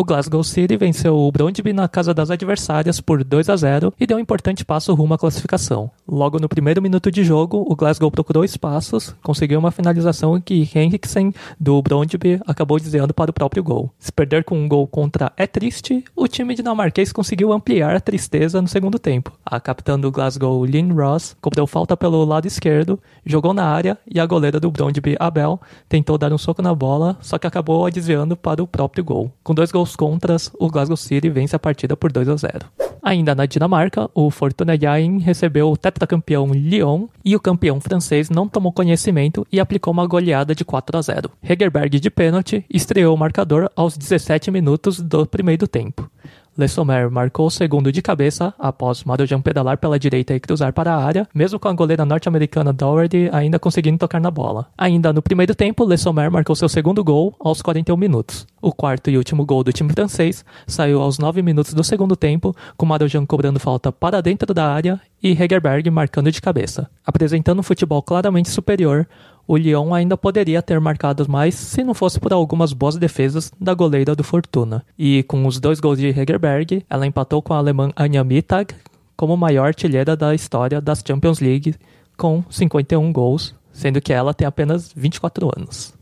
O Glasgow City venceu o Brondby na casa das adversárias por 2 a 0 e deu um importante passo rumo à classificação. Logo no primeiro minuto de jogo, o Glasgow procurou espaços, conseguiu uma finalização que Henriksen do Brondby acabou desviando para o próprio gol. Se perder com um gol contra é triste, o time dinamarquês conseguiu ampliar a tristeza no segundo tempo. A capitã do Glasgow, Lynn Ross, cobrou falta pelo lado esquerdo, jogou na área e a goleira do Brondby, Abel, tentou dar um soco na bola, só que acabou desviando para o próprio gol. Com dois gols contras, o Glasgow City vence a partida por 2 a 0. Ainda na Dinamarca, o Fortuna Jain recebeu o tetracampeão Lyon e o campeão francês não tomou conhecimento e aplicou uma goleada de 4 a 0. Hegerberg de pênalti estreou o marcador aos 17 minutos do primeiro tempo. Le Sommer marcou o segundo de cabeça após Marujan pedalar pela direita e cruzar para a área, mesmo com a goleira norte-americana Doherty ainda conseguindo tocar na bola. Ainda no primeiro tempo, Le Sommer marcou seu segundo gol aos 41 minutos. O quarto e último gol do time francês saiu aos 9 minutos do segundo tempo, com Marujan cobrando falta para dentro da área e Hegerberg marcando de cabeça. Apresentando um futebol claramente superior, o Lyon ainda poderia ter marcado mais se não fosse por algumas boas defesas da goleira do Fortuna. E com os dois gols de Hegerberg, ela empatou com a alemã Anja Mittag como maior artilheira da história das Champions League, com 51 gols, sendo que ela tem apenas 24 anos.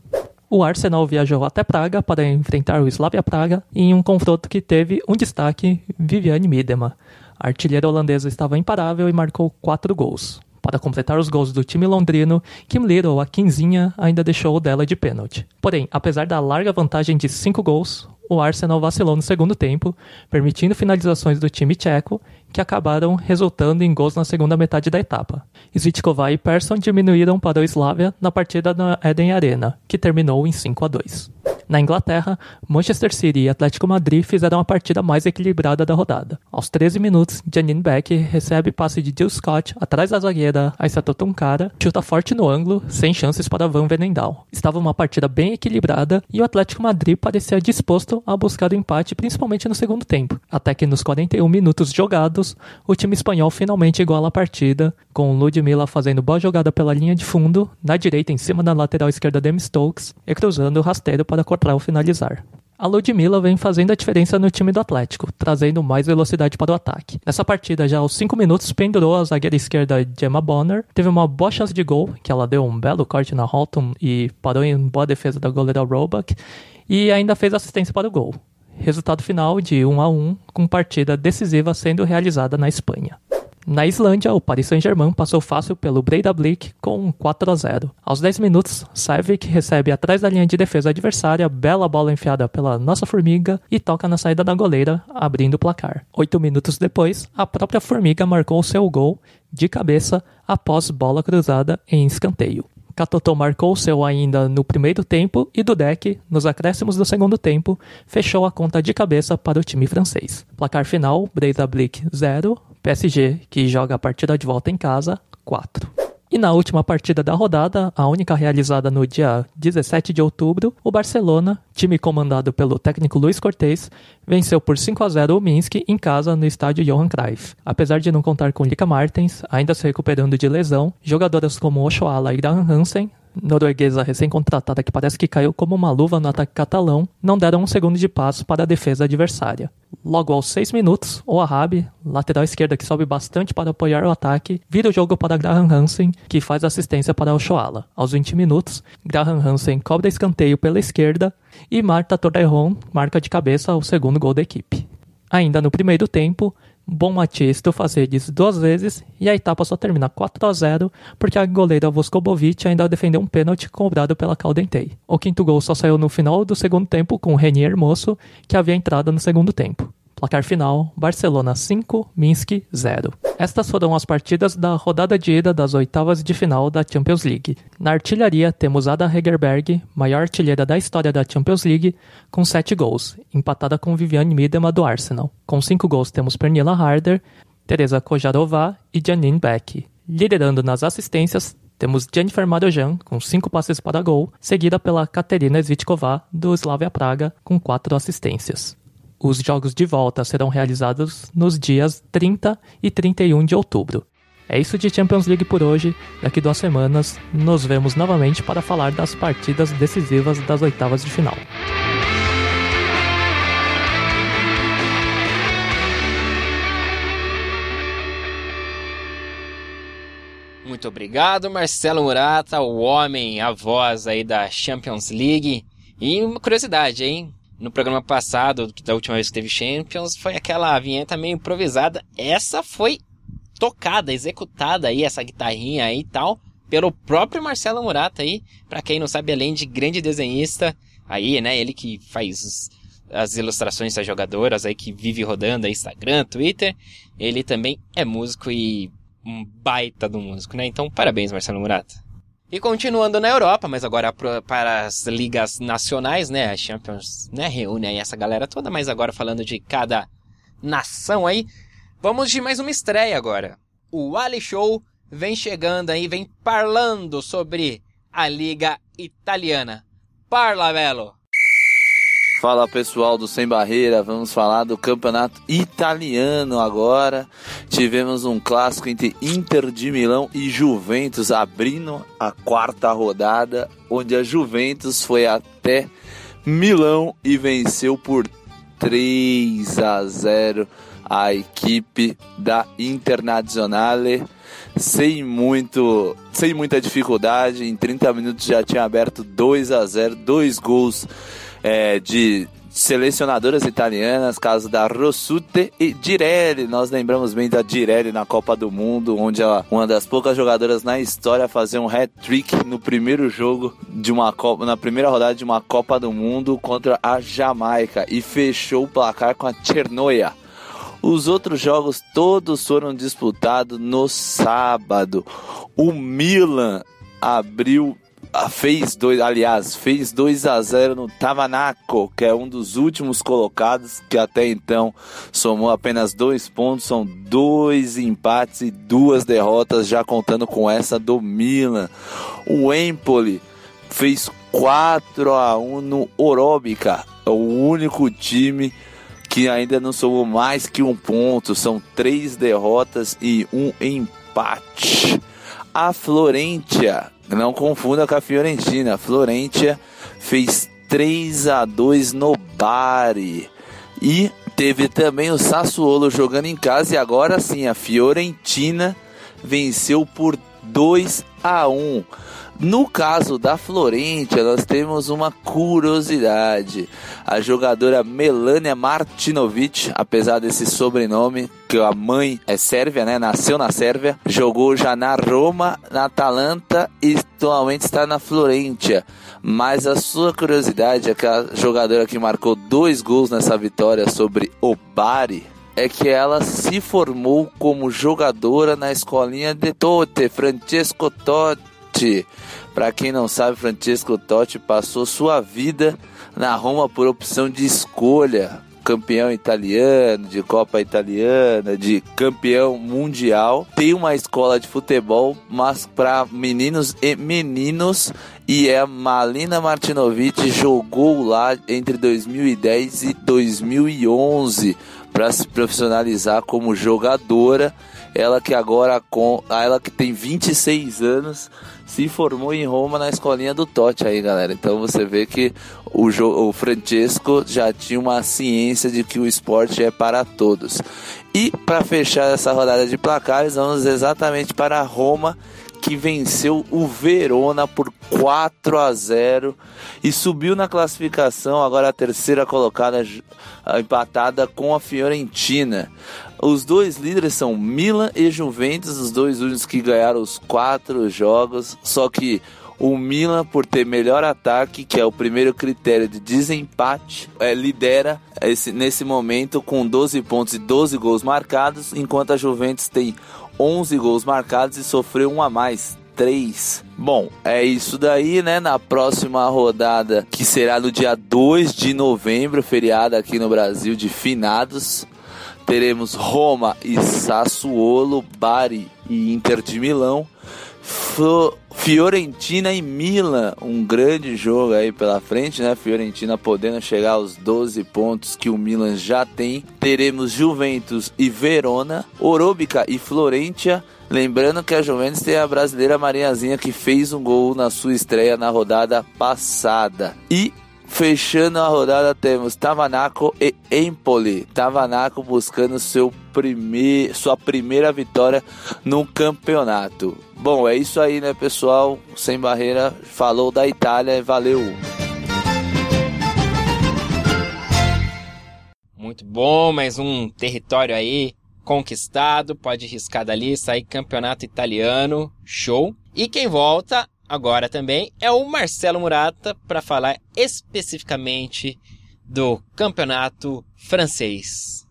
O Arsenal viajou até Praga para enfrentar o Slavia Praga em um confronto que teve um destaque Viviane Miedema. A artilheira holandesa estava imparável e marcou quatro gols. Para completar os gols do time londrino, Kim Little, a quinzinha, ainda deixou o dela de pênalti. Porém, apesar da larga vantagem de 5 gols, o Arsenal vacilou no segundo tempo, permitindo finalizações do time tcheco, que acabaram resultando em gols na segunda metade da etapa. Zvitkova e Persson diminuíram para o Slavia na partida na Eden Arena, que terminou em 5 a 2. Na Inglaterra, Manchester City e Atlético Madrid fizeram a partida mais equilibrada da rodada. Aos 13 minutos, Janine Beck recebe passe de Jill Scott atrás da zagueira Aissato Tunkara, chuta forte no ângulo, sem chances para Van Venendal. Estava uma partida bem equilibrada e o Atlético Madrid parecia disposto a buscar o empate, principalmente no segundo tempo. Até que nos 41 minutos jogados, o time espanhol finalmente iguala a partida, com Ludmilla fazendo boa jogada pela linha de fundo, na direita em cima da lateral esquerda Demi Stokes e cruzando o rasteiro para cortar ao finalizar. A Ludmilla vem fazendo a diferença no time do Atlético, trazendo mais velocidade para o ataque. Nessa partida, já aos 5 minutos, pendurou a zagueira esquerda Gemma Bonner, teve uma boa chance de gol, que ela deu um belo corte na Holton e parou em boa defesa da goleira Roebuck, e ainda fez assistência para o gol. Resultado final de 1 a 1 com partida decisiva sendo realizada na Espanha. Na Islândia, o Paris Saint-Germain passou fácil pelo Breidablik com 4 a 0. Aos 10 minutos, Savic recebe atrás da linha de defesa adversária bela bola enfiada pela nossa formiga e toca na saída da goleira, abrindo o placar. Oito minutos depois, a própria formiga marcou seu gol de cabeça após bola cruzada em escanteio. Katoto marcou seu ainda no primeiro tempo e Dudek, nos acréscimos do segundo tempo, fechou a conta de cabeça para o time francês. Placar final, Breidablik 0, PSG, que joga a partida de volta em casa, 4. E na última partida da rodada, a única realizada no dia 17 de outubro, o Barcelona, time comandado pelo técnico Luiz Cortez, venceu por 5 a 0 o Minsk em casa no estádio Johan Cruyff. Apesar de não contar com Lika Martens, ainda se recuperando de lesão, jogadoras como Oshoala e Graham Hansen norueguesa recém-contratada que parece que caiu como uma luva no ataque catalão, não deram um segundo de passo para a defesa adversária. Logo aos 6 minutos, o Arabi, lateral esquerda que sobe bastante para apoiar o ataque, vira o jogo para Graham Hansen, que faz assistência para o Shoala. Aos 20 minutos, Graham Hansen cobra escanteio pela esquerda e Marta Torrejon marca de cabeça o segundo gol da equipe. Ainda no primeiro tempo, Bom Matias Stufazedes duas vezes e a etapa só termina 4 a 0 porque a goleira Voskobovic ainda defendeu um pênalti cobrado pela Caldentei. O quinto gol só saiu no final do segundo tempo com Renier Hermoso, que havia entrado no segundo tempo. Placar final: Barcelona 5, Minsk 0. Estas foram as partidas da rodada de ida das oitavas de final da Champions League. Na artilharia temos Ada Hegerberg, maior artilheira da história da Champions League, com 7 gols, empatada com Viviane Miedema do Arsenal. Com 5 gols temos Pernilla Harder, Teresa Kojarova e Janine Beck. Liderando nas assistências, temos Jennifer Marojan, com 5 passes para gol, seguida pela Katerina Svitkova, do Slavia Praga, com 4 assistências. Os jogos de volta serão realizados nos dias 30 e 31 de outubro. É isso de Champions League por hoje. Daqui duas semanas nos vemos novamente para falar das partidas decisivas das oitavas de final. Muito obrigado, Marcelo Murata, o homem, a voz aí da Champions League. E uma curiosidade, hein? No programa passado, da última vez que teve Champions, foi aquela vinheta meio improvisada. Essa foi tocada, executada aí, essa guitarrinha aí e tal, pelo próprio Marcelo Murata aí, para quem não sabe, além de grande desenhista, aí, né, ele que faz as ilustrações das jogadoras aí, que vive rodando aí Instagram, Twitter, ele também é músico e um baita do músico, né? Então, parabéns, Marcelo Murata. E continuando na Europa, mas agora para as ligas nacionais, né? A Champions né, reúne aí essa galera toda, mas agora falando de cada nação aí, vamos de mais uma estreia agora. O Ali Show vem chegando aí, vem parlando sobre a liga italiana. Parla, Belo! Fala pessoal do Sem Barreira, vamos falar do campeonato italiano agora. Tivemos um clássico entre Inter de Milão e Juventus abrindo a quarta rodada, onde a Juventus foi até Milão e venceu por 3 a 0 a equipe da Internazionale sem muito sem muita dificuldade, em 30 minutos já tinha aberto 2 a 0, dois gols é, de selecionadoras italianas, caso da Rossute e Direlli. Nós lembramos bem da Direlli na Copa do Mundo, onde ela, uma das poucas jogadoras na história a fazer um hat-trick no primeiro jogo de uma Copa, na primeira rodada de uma Copa do Mundo contra a Jamaica e fechou o placar com a Chernoia. Os outros jogos todos foram disputados no sábado. O Milan abriu fez dois, aliás, fez 2 a 0 no Tavanaco, que é um dos últimos colocados, que até então somou apenas dois pontos, são dois empates e duas derrotas, já contando com essa do Milan. O Empoli fez 4 a 1 no Orobica, é o único time que ainda não somou mais que um ponto, são três derrotas e um empate. A Florentia não confunda com a Fiorentina. A Florentia fez 3 a 2 no Bari. E teve também o Sassuolo jogando em casa e agora sim a Fiorentina venceu por 2 a 1. No caso da Florentia, nós temos uma curiosidade. A jogadora Melania Martinovic, apesar desse sobrenome, que a mãe é sérvia, né? Nasceu na Sérvia, jogou já na Roma, na Atalanta e atualmente está na Florentia. Mas a sua curiosidade é que a jogadora que marcou dois gols nessa vitória sobre o Bari é que ela se formou como jogadora na escolinha de Totti, Francesco Totti. Para quem não sabe, Francesco Totti passou sua vida na Roma por opção de escolha. Campeão italiano, de Copa Italiana, de campeão mundial. Tem uma escola de futebol, mas para meninos e meninos. E é a Malina Martinovic jogou lá entre 2010 e 2011 para se profissionalizar como jogadora. Ela que agora com ela que tem 26 anos se formou em Roma na escolinha do Totti aí, galera. Então você vê que o, o Francesco já tinha uma ciência de que o esporte é para todos. E para fechar essa rodada de placares, vamos exatamente para Roma, que venceu o Verona por 4 a 0 e subiu na classificação, agora a terceira colocada empatada com a Fiorentina. Os dois líderes são Milan e Juventus, os dois únicos que ganharam os quatro jogos, só que o Milan, por ter melhor ataque, que é o primeiro critério de desempate, é, lidera esse, nesse momento com 12 pontos e 12 gols marcados, enquanto a Juventus tem 11 gols marcados e sofreu um a mais. 3. Bom, é isso daí, né? Na próxima rodada, que será no dia 2 de novembro, feriado aqui no Brasil de finados, teremos Roma e Sassuolo, Bari e Inter de Milão. Fiorentina e Milan, um grande jogo aí pela frente, né? Fiorentina podendo chegar aos 12 pontos que o Milan já tem. Teremos Juventus e Verona, Orobica e Florentia. Lembrando que a Juventus tem a brasileira Mariazinha que fez um gol na sua estreia na rodada passada. E Fechando a rodada temos Tavanaco e Empoli. Tavanaco buscando seu primeir, sua primeira vitória no campeonato. Bom, é isso aí, né, pessoal? Sem barreira, falou da Itália, valeu. Muito bom, mais um território aí conquistado, pode riscar dali, sair campeonato italiano, show. E quem volta agora também é o Marcelo Murata para falar especificamente do campeonato francês.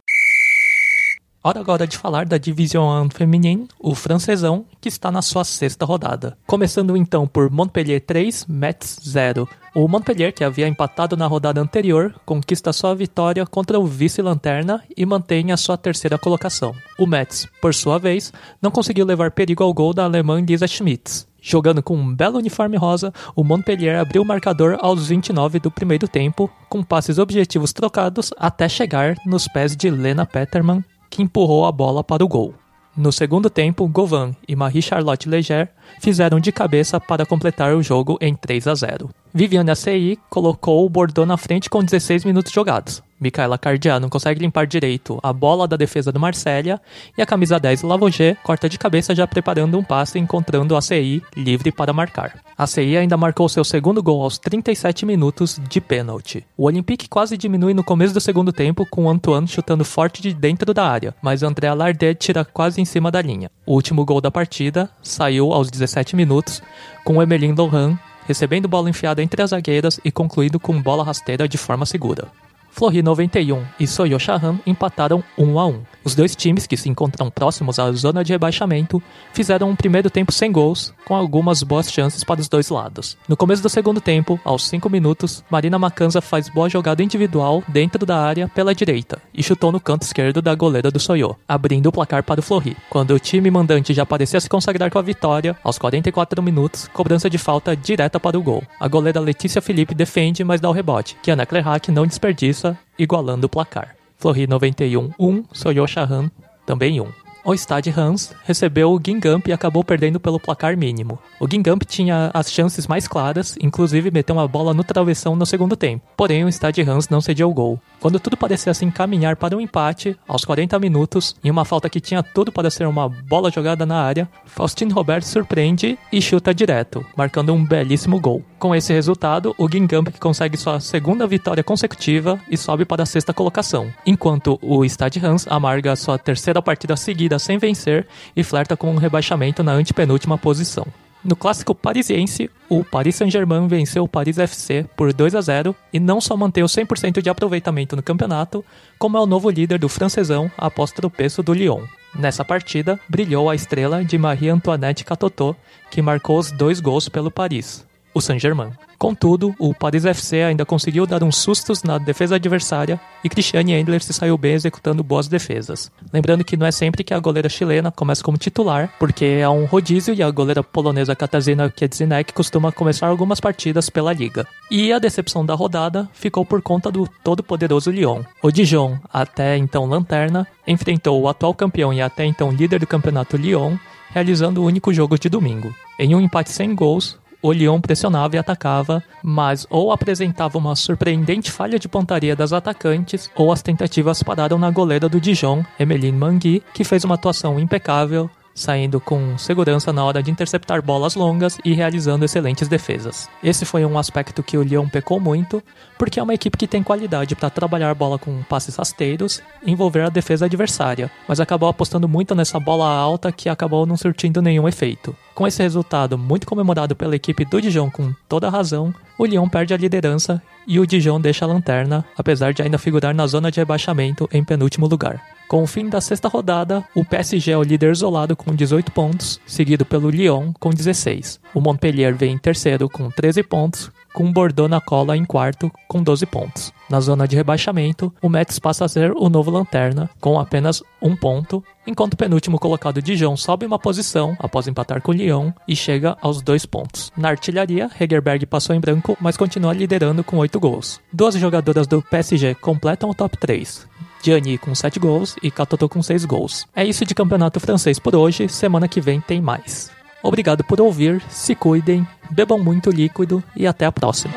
Hora agora de falar da Division 1 feminino, o francesão, que está na sua sexta rodada. Começando então por Montpellier 3, Metz 0. O Montpellier, que havia empatado na rodada anterior, conquista sua vitória contra o vice-lanterna e mantém a sua terceira colocação. O Metz, por sua vez, não conseguiu levar perigo ao gol da alemã Lisa Schmitz. Jogando com um belo uniforme rosa, o Montpellier abriu o marcador aos 29 do primeiro tempo, com passes objetivos trocados até chegar nos pés de Lena Peterman, que empurrou a bola para o gol. No segundo tempo, Govan e Marie-Charlotte Leger fizeram de cabeça para completar o jogo em 3 a 0. Viviane ACI colocou o Bordeaux na frente com 16 minutos jogados. Micaela Cardian não consegue limpar direito a bola da defesa do Marsella e a camisa 10 Lavoget corta de cabeça já preparando um passe encontrando a CI livre para marcar. A CI ainda marcou seu segundo gol aos 37 minutos de pênalti. O Olympique quase diminui no começo do segundo tempo com Antoine chutando forte de dentro da área, mas André Lardet tira quase em cima da linha. O último gol da partida saiu aos 17 minutos com Emeline Lohan recebendo bola enfiada entre as zagueiras e concluindo com bola rasteira de forma segura. Flori 91 e Soyo Shahan empataram 1 a 1. Os dois times, que se encontram próximos à zona de rebaixamento, fizeram um primeiro tempo sem gols, com algumas boas chances para os dois lados. No começo do segundo tempo, aos 5 minutos, Marina Macanza faz boa jogada individual dentro da área pela direita e chutou no canto esquerdo da goleira do Soyo, abrindo o placar para o Flori. Quando o time mandante já parecia se consagrar com a vitória, aos 44 minutos, cobrança de falta direta para o gol. A goleira Letícia Felipe defende, mas dá o rebote, que Ana Clerhack não desperdiça, igualando o placar. Flori 91 1, Soyo Shahan também 1. O Stade Hans recebeu o Gingamp e acabou perdendo pelo placar mínimo. O Gingamp tinha as chances mais claras, inclusive meteu uma bola no travessão no segundo tempo. Porém, o Stade Hans não cedeu o gol. Quando tudo parecia se encaminhar para um empate, aos 40 minutos, em uma falta que tinha tudo para ser uma bola jogada na área, Faustine Robert surpreende e chuta direto, marcando um belíssimo gol. Com esse resultado, o Gingamp consegue sua segunda vitória consecutiva e sobe para a sexta colocação, enquanto o Stade Hans amarga sua terceira partida seguida sem vencer e flerta com um rebaixamento na antepenúltima posição. No clássico parisiense, o Paris Saint-Germain venceu o Paris FC por 2 a 0 e não só manteve 100% de aproveitamento no campeonato, como é o novo líder do francesão após tropeço do Lyon. Nessa partida, brilhou a estrela de Marie-Antoinette Catotot, que marcou os dois gols pelo Paris o Saint-Germain. Contudo, o Paris FC ainda conseguiu dar uns sustos na defesa adversária e Cristiane Endler se saiu bem executando boas defesas. Lembrando que não é sempre que a goleira chilena começa como titular, porque é um rodízio e a goleira polonesa Katarzyna Kiedzinek costuma começar algumas partidas pela liga. E a decepção da rodada ficou por conta do todo-poderoso Lyon. O Dijon, até então lanterna, enfrentou o atual campeão e até então líder do campeonato Lyon, realizando o único jogo de domingo. Em um empate sem gols, o Lyon pressionava e atacava, mas ou apresentava uma surpreendente falha de pontaria das atacantes, ou as tentativas pararam na goleira do Dijon, Emeline Mangui, que fez uma atuação impecável, saindo com segurança na hora de interceptar bolas longas e realizando excelentes defesas. Esse foi um aspecto que o Lyon pecou muito, porque é uma equipe que tem qualidade para trabalhar bola com passes rasteiros e envolver a defesa adversária, mas acabou apostando muito nessa bola alta que acabou não surtindo nenhum efeito. Com esse resultado muito comemorado pela equipe do Dijon com toda razão, o Lyon perde a liderança e o Dijon deixa a lanterna, apesar de ainda figurar na zona de rebaixamento em penúltimo lugar. Com o fim da sexta rodada, o PSG é o líder isolado com 18 pontos, seguido pelo Lyon com 16. O Montpellier vem em terceiro com 13 pontos, com o Bordeaux na cola em quarto com 12 pontos. Na zona de rebaixamento, o Metz passa a ser o novo lanterna, com apenas um ponto, enquanto o penúltimo colocado Dijon sobe uma posição após empatar com o Lyon e chega aos dois pontos. Na artilharia, Hegerberg passou em branco, mas continua liderando com 8 gols. Duas jogadoras do PSG completam o top 3. Gianni com 7 gols e Katoto com 6 gols. É isso de campeonato francês por hoje, semana que vem tem mais. Obrigado por ouvir, se cuidem, bebam muito líquido e até a próxima.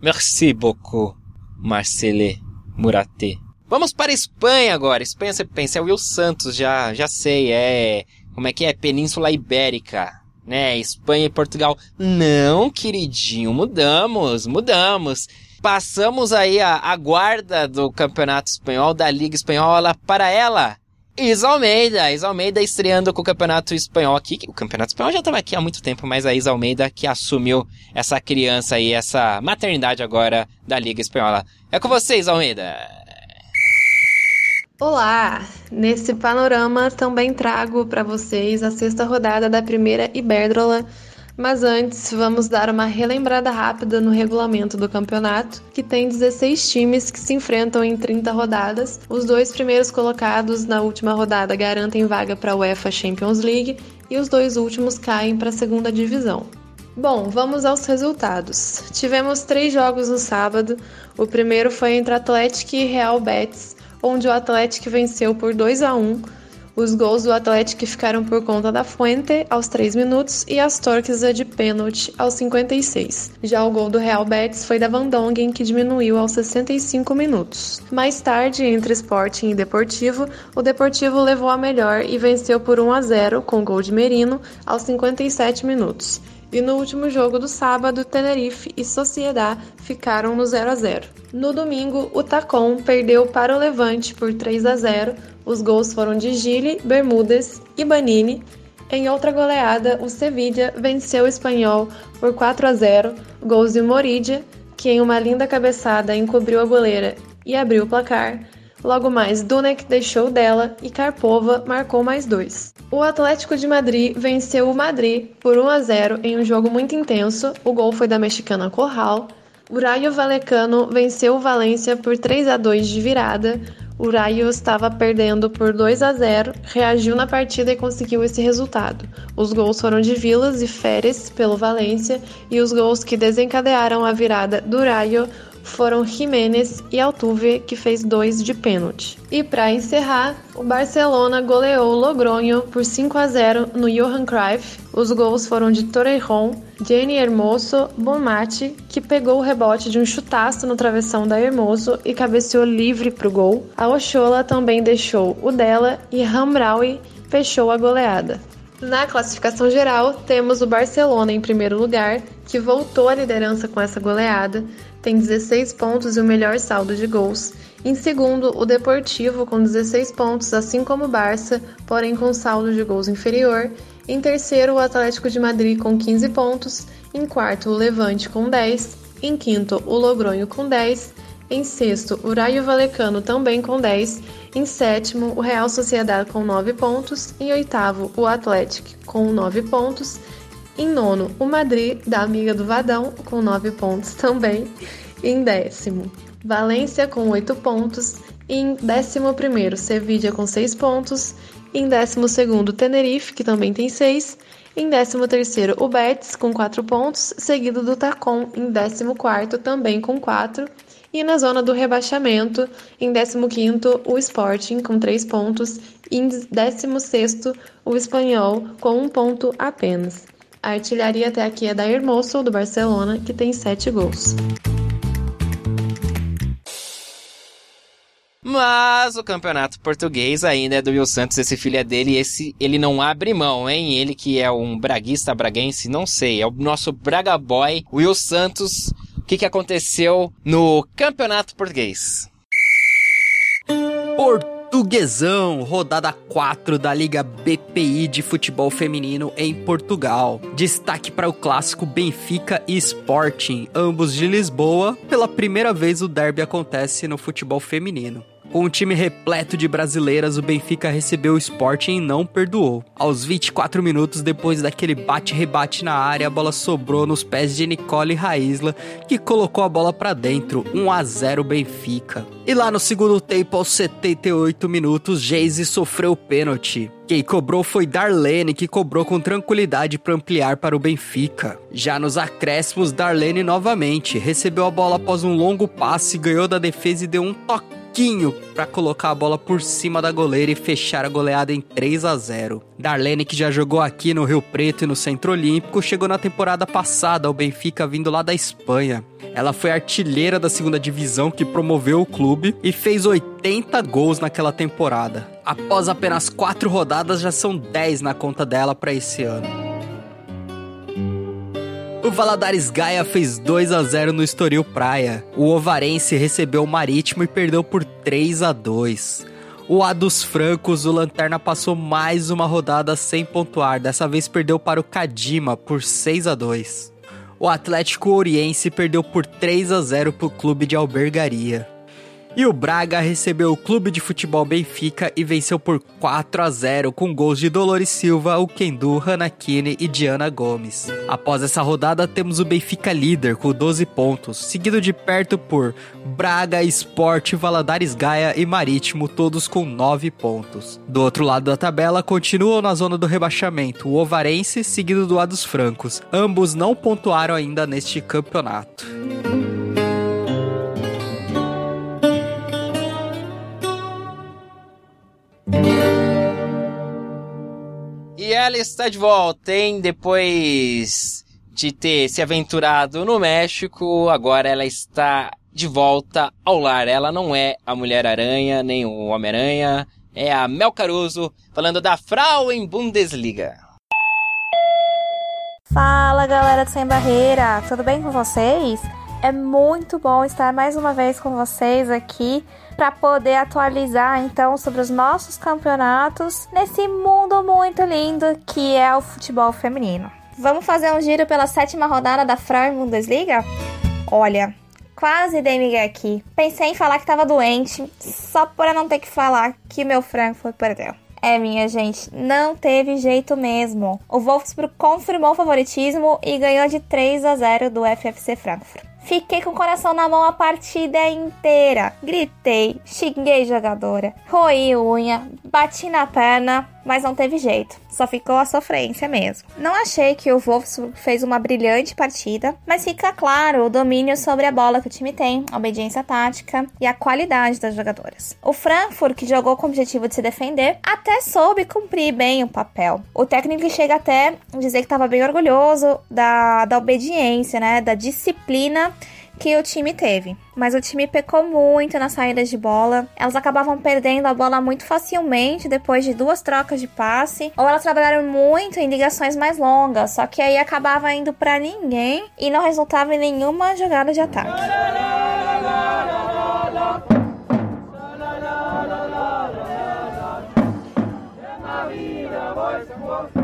Merci beaucoup, Marcele Muraté. Vamos para a Espanha agora. Espanha, você pensa, é o Will Santos, já, já sei, é... Como é que é? Península Ibérica né? Espanha e Portugal. Não, queridinho, mudamos, mudamos. Passamos aí a, a guarda do Campeonato Espanhol, da Liga Espanhola, para ela. Isa Almeida, Isa Almeida estreando com o Campeonato Espanhol aqui. O Campeonato Espanhol já estava aqui há muito tempo, mas a Isa Almeida que assumiu essa criança aí, essa maternidade agora da Liga Espanhola. É com você, Isa Almeida. Olá! Nesse panorama também trago para vocês a sexta rodada da primeira Iberdrola, mas antes vamos dar uma relembrada rápida no regulamento do campeonato, que tem 16 times que se enfrentam em 30 rodadas. Os dois primeiros colocados na última rodada garantem vaga para a UEFA Champions League e os dois últimos caem para a segunda divisão. Bom, vamos aos resultados. Tivemos três jogos no sábado. O primeiro foi entre Atlético e Real Betis onde o Atlético venceu por 2 a 1. Os gols do Atlético ficaram por conta da Fuente aos 3 minutos e as Torques de pênalti aos 56. Já o gol do Real Betis foi da Van Dongen, que diminuiu aos 65 minutos. Mais tarde, entre Sporting e Deportivo, o Deportivo levou a melhor e venceu por 1 a 0 com gol de Merino aos 57 minutos. E no último jogo do sábado, Tenerife e Sociedad ficaram no 0 a 0. No domingo, o Tacon perdeu para o Levante por 3 a 0. Os gols foram de Gili, Bermudes e Banini. Em outra goleada, o Sevilla venceu o Espanhol por 4 a 0. Gols de Moridia, que em uma linda cabeçada encobriu a goleira e abriu o placar. Logo mais, Dunek deixou dela e Karpova marcou mais dois. O Atlético de Madrid venceu o Madrid por 1 a 0 em um jogo muito intenso. O gol foi da mexicana Corral. O Rayo Vallecano venceu o Valência por 3 a 2 de virada. O Rayo estava perdendo por 2 a 0, reagiu na partida e conseguiu esse resultado. Os gols foram de Vilas e Férez pelo Valência e os gols que desencadearam a virada do Rayo foram Jiménez e Altuve, que fez dois de pênalti. E para encerrar, o Barcelona goleou o Logronho por 5 a 0 no Johan Cruyff. Os gols foram de Torrejon, Jenny Hermoso, Bonmati, que pegou o rebote de um chutaço no travessão da Hermoso e cabeceou livre para o gol. A Ochola também deixou o dela e Hamraoui fechou a goleada. Na classificação geral, temos o Barcelona em primeiro lugar, que voltou à liderança com essa goleada, tem 16 pontos e o melhor saldo de gols. Em segundo, o Deportivo com 16 pontos, assim como o Barça, porém com saldo de gols inferior. Em terceiro, o Atlético de Madrid com 15 pontos. Em quarto, o Levante com 10. Em quinto, o Logronho com 10. Em sexto, o Raio Valecano também com 10. Em sétimo, o Real Sociedade com 9 pontos. Em oitavo, o Atlético com 9 pontos. Em nono, o Madrid, da amiga do Vadão, com 9 pontos também. Em décimo, Valência com 8 pontos. Em décimo primeiro, Sevilla com 6 pontos. Em décimo segundo, Tenerife, que também tem 6. Em décimo terceiro, o Betis com 4 pontos, seguido do Tacon em décimo quarto, também com 4. E na zona do rebaixamento, em 15º, o Sporting com 3 pontos e em 16º, o Espanhol com 1 ponto apenas. A artilharia até aqui é da Hermoso, do Barcelona, que tem 7 gols. Mas o campeonato português ainda é do Will Santos, esse filho é dele, e esse ele não abre mão, hein? Ele que é um braguista braguense, não sei, é o nosso Braga Boy, Will Santos. O que, que aconteceu no campeonato português? Portuguesão, rodada 4 da Liga BPI de futebol feminino em Portugal. Destaque para o clássico Benfica e Sporting, ambos de Lisboa. Pela primeira vez o derby acontece no futebol feminino. Com um time repleto de brasileiras, o Benfica recebeu o Sporting e não perdoou. Aos 24 minutos depois daquele bate-rebate na área, a bola sobrou nos pés de Nicole Raisla, que colocou a bola para dentro, 1 a 0 Benfica. E lá no segundo tempo, aos 78 minutos, Geise sofreu o pênalti. Quem cobrou foi Darlene, que cobrou com tranquilidade para ampliar para o Benfica. Já nos acréscimos, Darlene novamente recebeu a bola após um longo passe, ganhou da defesa e deu um toque para colocar a bola por cima da goleira e fechar a goleada em 3 a 0. Darlene, que já jogou aqui no Rio Preto e no Centro Olímpico, chegou na temporada passada ao Benfica vindo lá da Espanha. Ela foi artilheira da segunda divisão que promoveu o clube e fez 80 gols naquela temporada. Após apenas 4 rodadas, já são 10 na conta dela para esse ano. O Valadares Gaia fez 2 a 0 no Estoril Praia. O Ovarense recebeu o Marítimo e perdeu por 3 a 2. O A dos Francos, o Lanterna passou mais uma rodada sem pontuar. Dessa vez perdeu para o Cadima por 6 a 2. O Atlético Oriense perdeu por 3 a 0 para o clube de albergaria. E o Braga recebeu o Clube de Futebol Benfica e venceu por 4 a 0 com gols de Dolores Silva, o Kendu, Hanakine e Diana Gomes. Após essa rodada, temos o Benfica líder com 12 pontos, seguido de perto por Braga, Sport, Valadares Gaia e Marítimo, todos com 9 pontos. Do outro lado da tabela, continuam na zona do rebaixamento o Ovarense, seguido do A dos Francos. Ambos não pontuaram ainda neste campeonato. Ela está de volta, hein? Depois de ter se aventurado no México, agora ela está de volta ao lar. Ela não é a Mulher-Aranha, nem o Homem-Aranha, é a Mel Caruso, falando da Frauen Bundesliga. Fala galera do Sem Barreira, tudo bem com vocês? É muito bom estar mais uma vez com vocês aqui para poder atualizar então sobre os nossos campeonatos nesse mundo muito lindo que é o futebol feminino. Vamos fazer um giro pela sétima rodada da Frauen Bundesliga? Olha, quase dei migué aqui. Pensei em falar que tava doente, só para não ter que falar que meu Frankfurt perdeu. É, minha gente, não teve jeito mesmo. O Wolfsburg confirmou o favoritismo e ganhou de 3 a 0 do FFC Frankfurt. Fiquei com o coração na mão a partida inteira. Gritei, xinguei jogadora, roí unha, bati na perna, mas não teve jeito. Só ficou a sofrência mesmo. Não achei que o Wolfsburg fez uma brilhante partida, mas fica claro o domínio sobre a bola que o time tem, a obediência tática e a qualidade das jogadoras. O Frankfurt, que jogou com o objetivo de se defender, até soube cumprir bem o papel. O técnico chega até a dizer que estava bem orgulhoso da, da obediência, né, da disciplina que o time teve. Mas o time pecou muito nas saídas de bola. Elas acabavam perdendo a bola muito facilmente depois de duas trocas de passe. Ou elas trabalharam muito em ligações mais longas. Só que aí acabava indo para ninguém e não resultava em nenhuma jogada de ataque.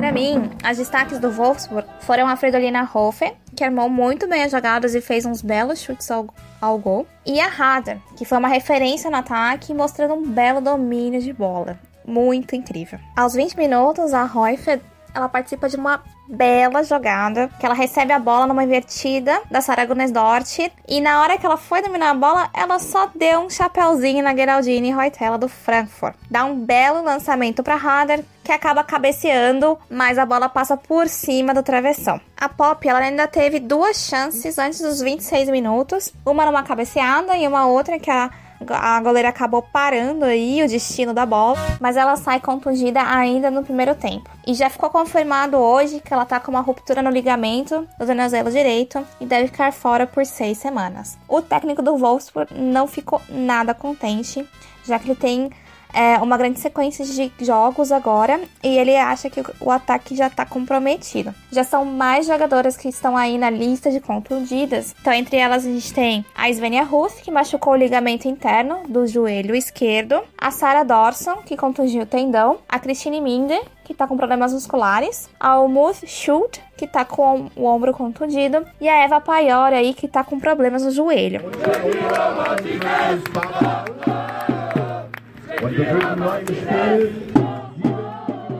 Para mim, as destaques do Wolfsburg foram a Fredolina Hofer, que armou muito bem as jogadas e fez uns belos chutes ao, ao gol, e a Hader, que foi uma referência no ataque, mostrando um belo domínio de bola. Muito incrível. Aos 20 minutos, a Hofer ela participa de uma bela jogada, que ela recebe a bola numa invertida da Sarah Dort e na hora que ela foi dominar a bola, ela só deu um chapéuzinho na Geraldine Reutella do Frankfurt. Dá um belo lançamento para Hader, que acaba cabeceando, mas a bola passa por cima do travessão. A Pop, ela ainda teve duas chances antes dos 26 minutos, uma numa cabeceada e uma outra que a A goleira acabou parando aí o destino da bola, mas ela sai contundida ainda no primeiro tempo. E já ficou confirmado hoje que ela tá com uma ruptura no ligamento do tornozelo direito e deve ficar fora por seis semanas. O técnico do Wolfsburg não ficou nada contente, já que ele tem é, uma grande sequência de jogos agora e ele acha que o ataque já está comprometido. Já são mais jogadoras que estão aí na lista de contundidas. Então, entre elas, a gente tem a Svenja Ruth, que machucou o ligamento interno do joelho esquerdo, a Sarah Dorson, que contundiu o tendão, a Christine Minder, que está com problemas musculares, a Umuth Schult, que está com o ombro contundido, e a Eva Paior aí, que está com problemas no joelho.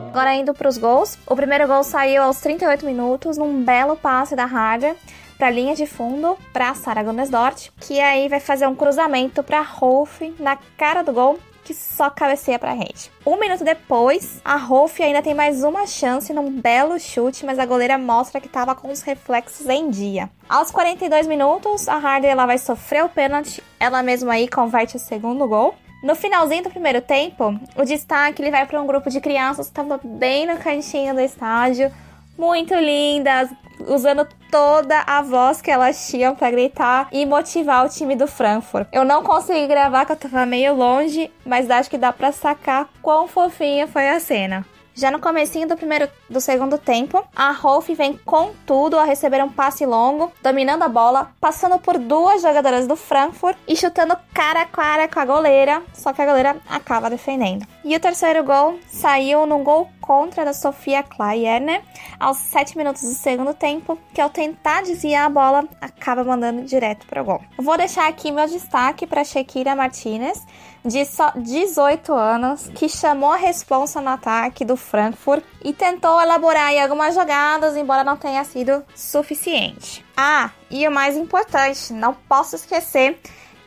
Agora indo para os gols. O primeiro gol saiu aos 38 minutos num belo passe da Harder para a linha de fundo para Sara Dort, que aí vai fazer um cruzamento para Rolf na cara do gol que só cabeceia para a rede. Um minuto depois, a Rolf ainda tem mais uma chance num belo chute, mas a goleira mostra que estava com os reflexos em dia. Aos 42 minutos, a Harder ela vai sofrer o pênalti, ela mesma aí converte o segundo gol. No finalzinho do primeiro tempo, o destaque ele vai para um grupo de crianças que estava bem no cantinho do estádio, muito lindas, usando toda a voz que elas tinham para gritar e motivar o time do Frankfurt. Eu não consegui gravar, que eu tava meio longe, mas acho que dá para sacar quão fofinha foi a cena. Já no comecinho do primeiro do segundo tempo, a Rolf vem com tudo a receber um passe longo, dominando a bola, passando por duas jogadoras do Frankfurt e chutando cara a cara com a goleira, só que a goleira acaba defendendo. E o terceiro gol saiu num gol contra da Sofia Klayerner aos 7 minutos do segundo tempo, que ao tentar desviar a bola, acaba mandando direto para o gol. Vou deixar aqui meu destaque para Shakira Martinez, de só 18 anos, que chamou a responsa no ataque do Frankfurt e tentou elaborar algumas jogadas, embora não tenha sido suficiente. Ah, e o mais importante, não posso esquecer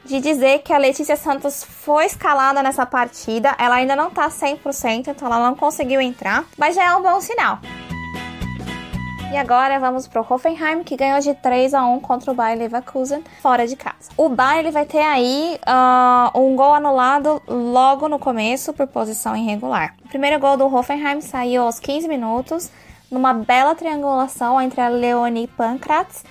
de dizer que a Letícia Santos foi escalada nessa partida. Ela ainda não tá 100%, então ela não conseguiu entrar, mas já é um bom sinal. E agora vamos pro Hoffenheim, que ganhou de 3 a 1 contra o Bayer Leverkusen fora de casa. O Bayer vai ter aí uh, um gol anulado logo no começo por posição irregular. O primeiro gol do Hoffenheim saiu aos 15 minutos, numa bela triangulação entre a Leonie Pankratz,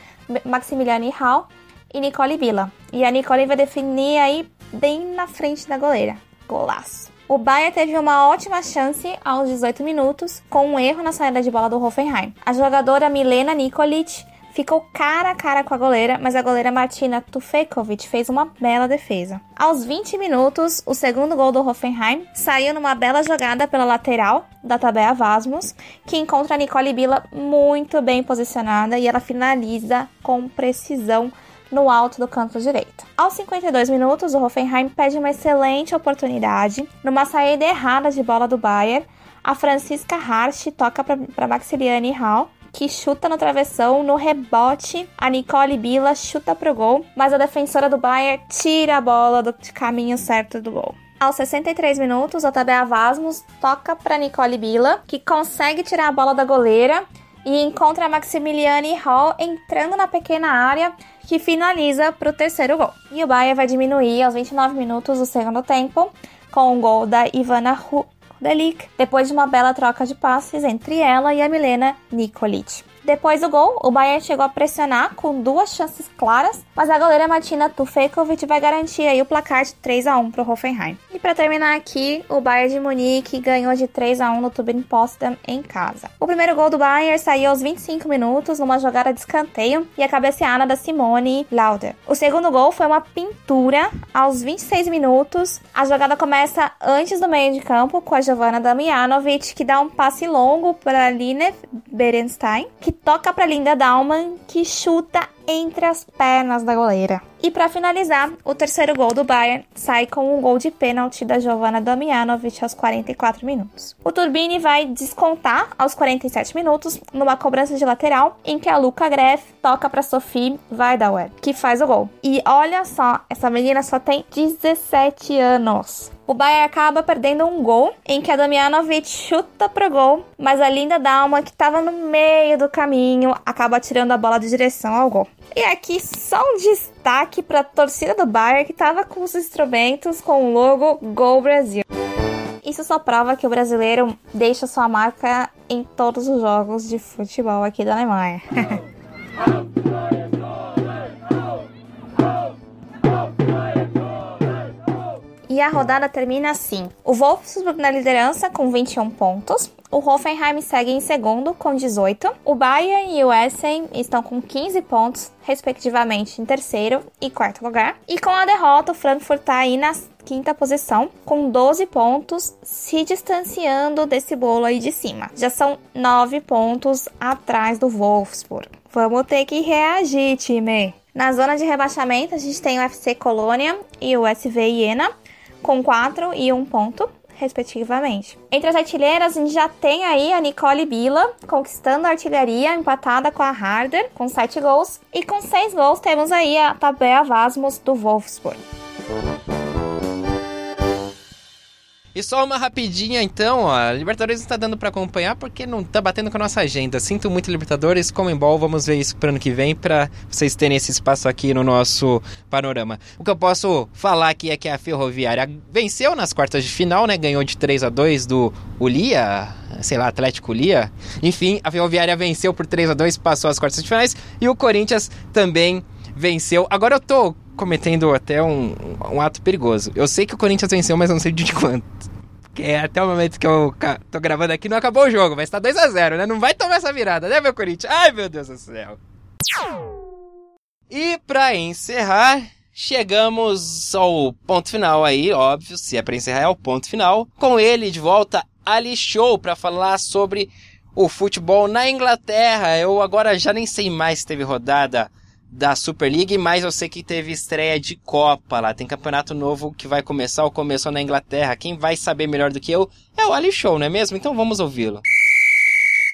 Maximiliane Hall e Nicole Villa. E a Nicole vai definir aí bem na frente da goleira. Golaço. O Bayern teve uma ótima chance aos 18 minutos, com um erro na saída de bola do Hoffenheim. A jogadora Milena Nikolic ficou cara a cara com a goleira, mas a goleira Martina Tufekovic fez uma bela defesa. Aos 20 minutos, o segundo gol do Hoffenheim saiu numa bela jogada pela lateral da Tabea Vasmus, que encontra a Nicole Bila muito bem posicionada e ela finaliza com precisão no alto do canto direito. Aos 52 minutos, o Hoffenheim pede uma excelente oportunidade. Numa saída errada de bola do Bayern, a Francisca Harsch toca para Maxiliane Hall, que chuta no travessão, no rebote, a Nicole Bila chuta pro gol, mas a defensora do Bayern tira a bola do caminho certo do gol. Aos 63 minutos, a Tabea Vasmus toca para Nicole Bila, que consegue tirar a bola da goleira e encontra a Maximiliane Hall entrando na pequena área que finaliza para o terceiro gol. E o Bayern vai diminuir aos 29 minutos do segundo tempo com o um gol da Ivana Rudelik, depois de uma bela troca de passes entre ela e a Milena Nikolic. Depois do gol, o Bayern chegou a pressionar com duas chances claras, mas a goleira Martina Tufekovic vai garantir aí o placar de 3 a 1 para o Hoffenheim. E para terminar aqui, o Bayern de Munique ganhou de 3 a 1 no Tubin Potsdam em casa. O primeiro gol do Bayern saiu aos 25 minutos numa jogada de escanteio e a cabeceada da Simone Lauder. O segundo gol foi uma pintura aos 26 minutos. A jogada começa antes do meio de campo com a Giovanna Damianovic que dá um passe longo para Line Berenstein, que toca para Linda Dalman, que chuta entre as pernas da goleira. E para finalizar, o terceiro gol do Bayern sai com um gol de pênalti da Giovanna Damianovic aos 44 minutos. O Turbine vai descontar aos 47 minutos numa cobrança de lateral em que a Luca Greff toca para Sophie Weidauer, que faz o gol. E olha só, essa menina só tem 17 anos. O Bayern acaba perdendo um gol em que a Damianovic chuta pro gol, mas a linda Dalma, que estava no meio do caminho, acaba tirando a bola de direção ao gol. E aqui só um destaque para a torcida do Bayern que estava com os instrumentos com o logo Gol Brasil. Isso só prova que o brasileiro deixa sua marca em todos os jogos de futebol aqui da Alemanha. E a rodada termina assim: o Wolfsburg na liderança com 21 pontos, o Hoffenheim segue em segundo com 18, o Bayern e o Essen estão com 15 pontos, respectivamente, em terceiro e quarto lugar. E com a derrota, o Frankfurt está aí na quinta posição, com 12 pontos, se distanciando desse bolo aí de cima. Já são 9 pontos atrás do Wolfsburg. Vamos ter que reagir, time! Na zona de rebaixamento, a gente tem o FC Colônia e o SV Iena, com 4 e 1 ponto, respectivamente. Entre as artilheiras, a gente já tem aí a Nicole Bila conquistando a artilharia, empatada com a Harder, com 7 gols. E com 6 gols temos aí a Tabea Vasmos do Wolfsburg. E só uma rapidinha então, ó. Libertadores não tá dando para acompanhar porque não tá batendo com a nossa agenda. Sinto muito Libertadores, Comembol, vamos ver isso pro ano que vem para vocês terem esse espaço aqui no nosso panorama. O que eu posso falar aqui é que a Ferroviária venceu nas quartas de final, né? Ganhou de 3 a 2 do Ulia, sei lá, Atlético Ulia. Enfim, a Ferroviária venceu por 3 a 2 passou as quartas de finais e o Corinthians também venceu. Agora eu tô cometendo até um, um ato perigoso. Eu sei que o Corinthians venceu, mas não sei de quanto. Que é até o momento que eu tô gravando aqui, não acabou o jogo, mas tá 2x0, né? Não vai tomar essa virada, né, meu Corinthians? Ai, meu Deus do céu. E pra encerrar, chegamos ao ponto final aí, óbvio, se é pra encerrar é o ponto final. Com ele de volta, Ali Show, pra falar sobre o futebol na Inglaterra. Eu agora já nem sei mais se teve rodada da Super League, mas eu sei que teve estreia de Copa lá. Tem campeonato novo que vai começar ou começou na Inglaterra. Quem vai saber melhor do que eu é o Ali Show, não é mesmo? Então vamos ouvi-lo.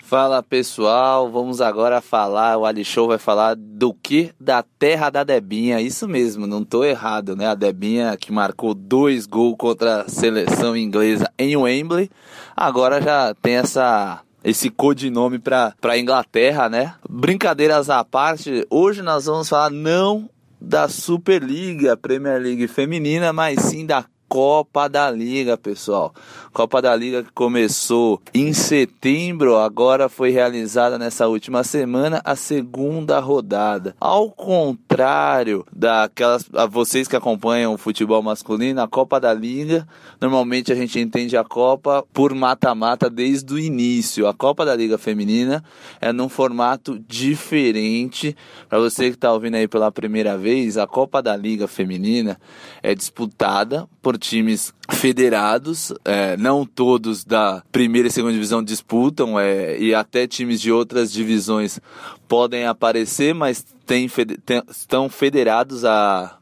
Fala pessoal, vamos agora falar, o Ali Show vai falar do que? Da terra da Debinha, isso mesmo, não tô errado, né? A Debinha que marcou dois gols contra a seleção inglesa em Wembley, agora já tem essa esse codinome para a Inglaterra, né? Brincadeiras à parte, hoje nós vamos falar não da Superliga, Premier League feminina, mas sim da Copa da Liga, pessoal. Copa da Liga que começou em setembro, agora foi realizada nessa última semana a segunda rodada. Ao contrário daquelas a vocês que acompanham o futebol masculino, a Copa da Liga, normalmente a gente entende a Copa por mata-mata desde o início. A Copa da Liga feminina é num formato diferente. Para você que está ouvindo aí pela primeira vez, a Copa da Liga feminina é disputada por times federados, é, não todos da primeira e segunda divisão disputam, é, e até times de outras divisões podem aparecer, mas tem, tem, estão federados a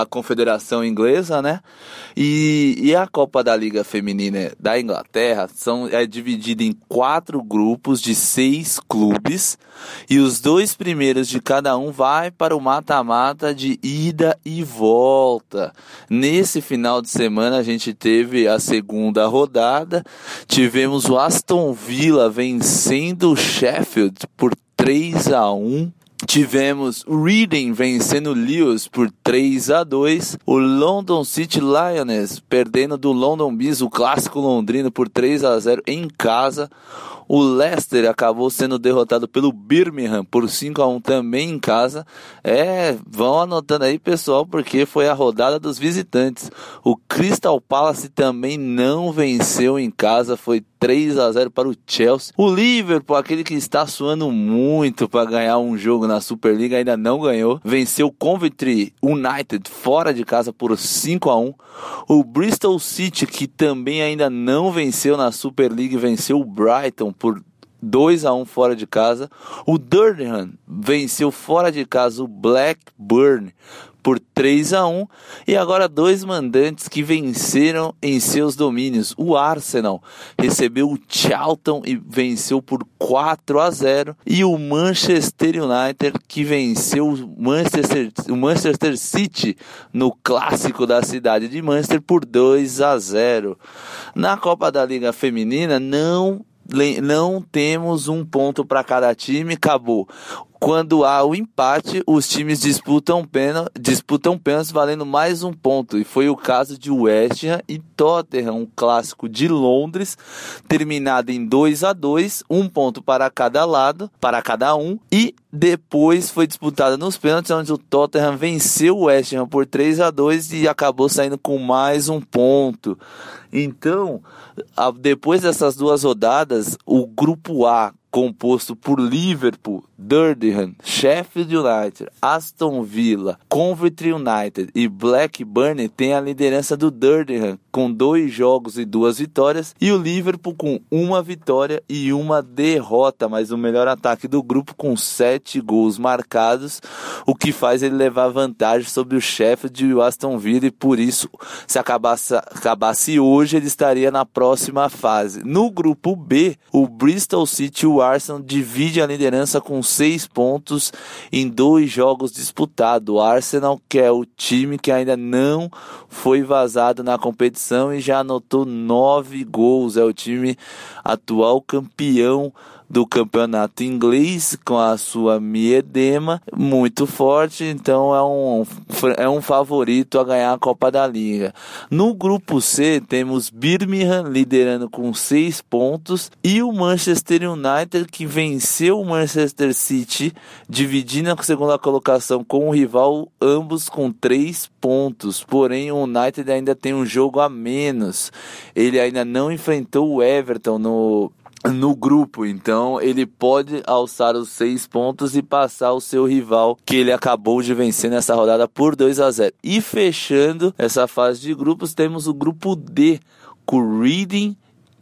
a Confederação Inglesa, né? E, e a Copa da Liga Feminina da Inglaterra são, é dividida em quatro grupos de seis clubes e os dois primeiros de cada um vai para o mata-mata de ida e volta. Nesse final de semana a gente teve a segunda rodada, tivemos o Aston Villa vencendo o Sheffield por 3 a 1 Tivemos o Reading vencendo o Lewis por 3 a 2, o London City Lioness perdendo do London Bees, o clássico londrino por 3 a 0 em casa. O Leicester acabou sendo derrotado pelo Birmingham por 5 a 1 também em casa. É, vão anotando aí, pessoal, porque foi a rodada dos visitantes. O Crystal Palace também não venceu em casa, foi 3 a 0 para o Chelsea. O Liverpool, aquele que está suando muito para ganhar um jogo na Superliga, ainda não ganhou. Venceu o Coventry United fora de casa por 5 a 1. O Bristol City, que também ainda não venceu na Superliga, venceu o Brighton por 2 a 1 fora de casa. O Durham venceu fora de casa o Blackburn por 3 a 1 e agora dois mandantes que venceram em seus domínios. O Arsenal recebeu o Charlton e venceu por 4 a 0 e o Manchester United que venceu o Manchester, o Manchester City no clássico da cidade de Manchester por 2 a 0. Na Copa da Liga Feminina não não temos um ponto para cada time, acabou quando há o empate, os times disputam pênalti, disputam pênaltis valendo mais um ponto. E foi o caso de West Ham e Tottenham, um clássico de Londres, terminado em 2 a 2 um ponto para cada lado, para cada um. E depois foi disputada nos pênaltis, onde o Tottenham venceu o West Ham por 3 a 2 e acabou saindo com mais um ponto. Então, depois dessas duas rodadas, o grupo A composto por Liverpool, Durham, Sheffield United, Aston Villa, Coventry United e Blackburn tem a liderança do Durham com dois jogos e duas vitórias e o Liverpool com uma vitória e uma derrota, mas o melhor ataque do grupo com sete gols marcados, o que faz ele levar vantagem sobre o Sheffield e o Aston Villa e por isso se acabasse, acabasse hoje ele estaria na próxima fase. No grupo B, o Bristol City e o Arsenal divide a liderança com seis pontos em dois jogos disputados. O Arsenal, que é o time que ainda não foi vazado na competição e já anotou nove gols. É o time atual campeão do campeonato inglês com a sua Miedema muito forte, então é um, é um favorito a ganhar a Copa da Liga. No grupo C temos Birmingham liderando com seis pontos e o Manchester United que venceu o Manchester City, dividindo a segunda colocação com o rival, ambos com três pontos. Porém, o United ainda tem um jogo a menos. Ele ainda não enfrentou o Everton no no grupo, então ele pode alçar os seis pontos e passar o seu rival que ele acabou de vencer nessa rodada por 2 a 0. E fechando essa fase de grupos, temos o grupo D com Reading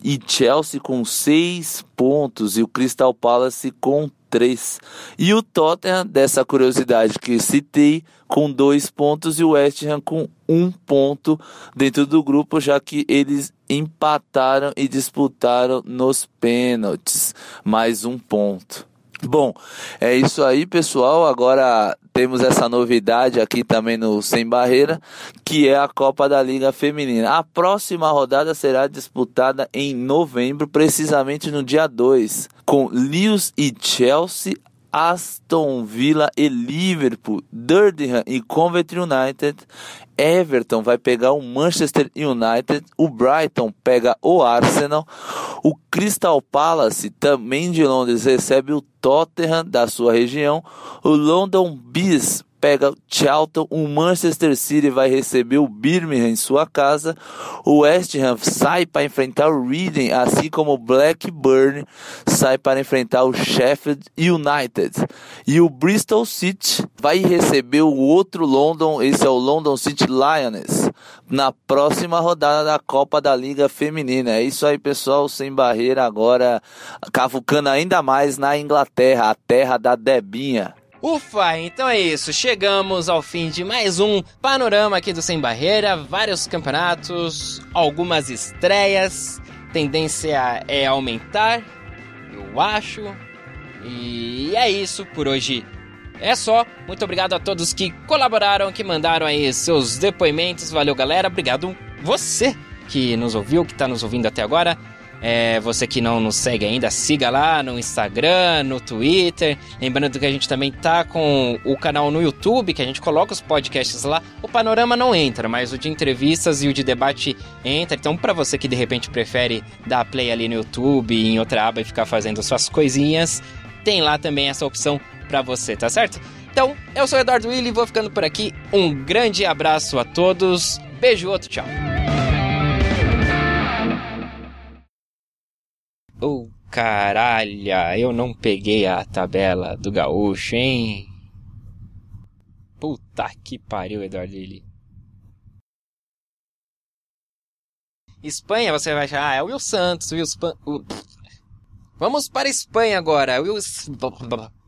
e Chelsea com seis pontos e o Crystal Palace com 3. E o Tottenham, dessa curiosidade que citei, com dois pontos e o West Ham com um ponto dentro do grupo, já que eles empataram e disputaram nos pênaltis. Mais um ponto. Bom, é isso aí, pessoal. Agora temos essa novidade aqui também no Sem Barreira, que é a Copa da Liga Feminina. A próxima rodada será disputada em novembro, precisamente no dia 2, com Lewis e Chelsea Aston Villa e Liverpool, Durham e Coventry United, Everton vai pegar o Manchester United, o Brighton pega o Arsenal, o Crystal Palace, também de Londres, recebe o Tottenham da sua região, o London Bees pega o Charlton, o Manchester City vai receber o Birmingham em sua casa, o West Ham sai para enfrentar o Reading, assim como o Blackburn sai para enfrentar o Sheffield United. E o Bristol City vai receber o outro London, esse é o London City Lions, na próxima rodada da Copa da Liga Feminina. É isso aí, pessoal, sem barreira agora, cavucando ainda mais na Inglaterra, a terra da Debinha. Ufa, então é isso. Chegamos ao fim de mais um panorama aqui do Sem Barreira. Vários campeonatos, algumas estreias. Tendência é aumentar, eu acho. E é isso por hoje. É só. Muito obrigado a todos que colaboraram, que mandaram aí seus depoimentos. Valeu, galera. Obrigado você que nos ouviu, que está nos ouvindo até agora. É, você que não nos segue ainda, siga lá no Instagram, no Twitter. Lembrando que a gente também tá com o canal no YouTube, que a gente coloca os podcasts lá. O panorama não entra, mas o de entrevistas e o de debate entra. Então, para você que de repente prefere dar play ali no YouTube, em outra aba e ficar fazendo suas coisinhas, tem lá também essa opção para você, tá certo? Então, eu sou o Eduardo Willi, vou ficando por aqui. Um grande abraço a todos. Beijo, outro tchau. Oh, caralho, eu não peguei a tabela do gaúcho, hein? Puta que pariu, Eduardo Lili. Espanha, você vai achar, ah, é o Will Santos, Will Span... Vamos para Espanha agora.